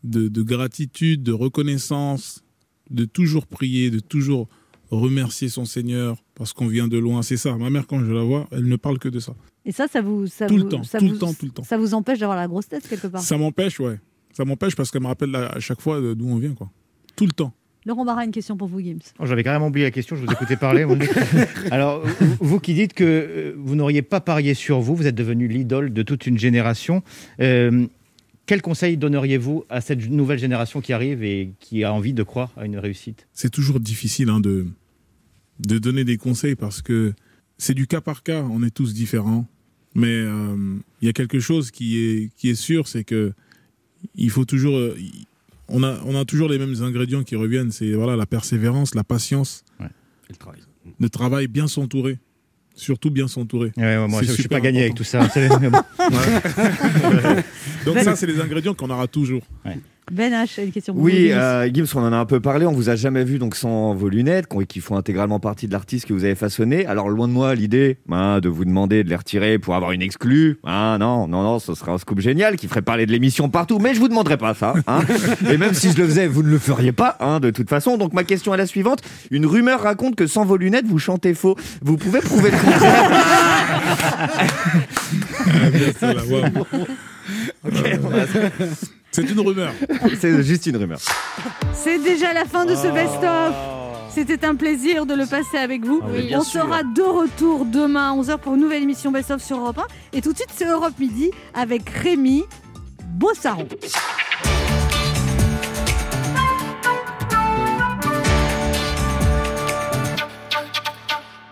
de, de gratitude, de reconnaissance, de toujours prier, de toujours remercier son Seigneur parce qu'on vient de loin. C'est ça. Ma mère, quand je la vois, elle ne parle que de ça. Et ça, ça vous. Ça Tout le temps, ça tout le vous- temps, tout le temps. Ça vous empêche d'avoir la grosse tête quelque part Ça m'empêche, ouais. Ça m'empêche parce qu'elle me rappelle à chaque fois d'où on vient, quoi. Tout le temps. Laurent Barra, une question pour vous, Gims. Oh, J'avais carrément oublié la question, je vous écoutais parler. Alors, vous- vous qui dites que euh, vous n'auriez pas parié sur vous, vous êtes devenu l'idole de toute une génération. Euh, quel conseil donneriez-vous à cette nouvelle génération qui arrive et qui a envie de croire à une réussite? C'est toujours difficile hein, de, de donner des conseils parce que c'est du cas par cas, on est tous différents. Mais euh, il y a quelque chose qui est, qui est sûr, c'est que il faut toujours. euh, on, a, on a toujours les mêmes ingrédients qui reviennent c'est voilà, la persévérance, la patience, le travail. le travail, bien s'entourer. Surtout bien s'entourer. Ouais, ouais, moi, C'est je- je suis pas gagné avec tout ça. Donc, ça, c'est les ingrédients qu'on aura toujours. Ben H, une question pour vous. Oui, Gims. euh, Gims, on en a un peu parlé. On vous a jamais vu donc sans vos lunettes, qui font intégralement partie de l'artiste que vous avez façonné. Alors loin de moi l'idée hein, de vous demander de les retirer pour avoir une exclue. Ah non, non, non, ce serait un scoop génial qui ferait parler de l'émission partout. Mais je vous demanderai pas ça. hein. Et même si je le faisais, vous ne le feriez pas, hein, de toute façon. Donc ma question est la suivante. Une rumeur raconte que sans vos lunettes, vous chantez faux. Vous pouvez prouver le contraire C'est une rumeur. C'est juste une rumeur. C'est déjà la fin de ce Oh. best-of. C'était un plaisir de le passer avec vous. Ah oui, On sûr. sera de retour demain à 11h pour une nouvelle émission best-of sur Europe 1. Et tout de suite, c'est Europe Midi avec Rémi Bossaron.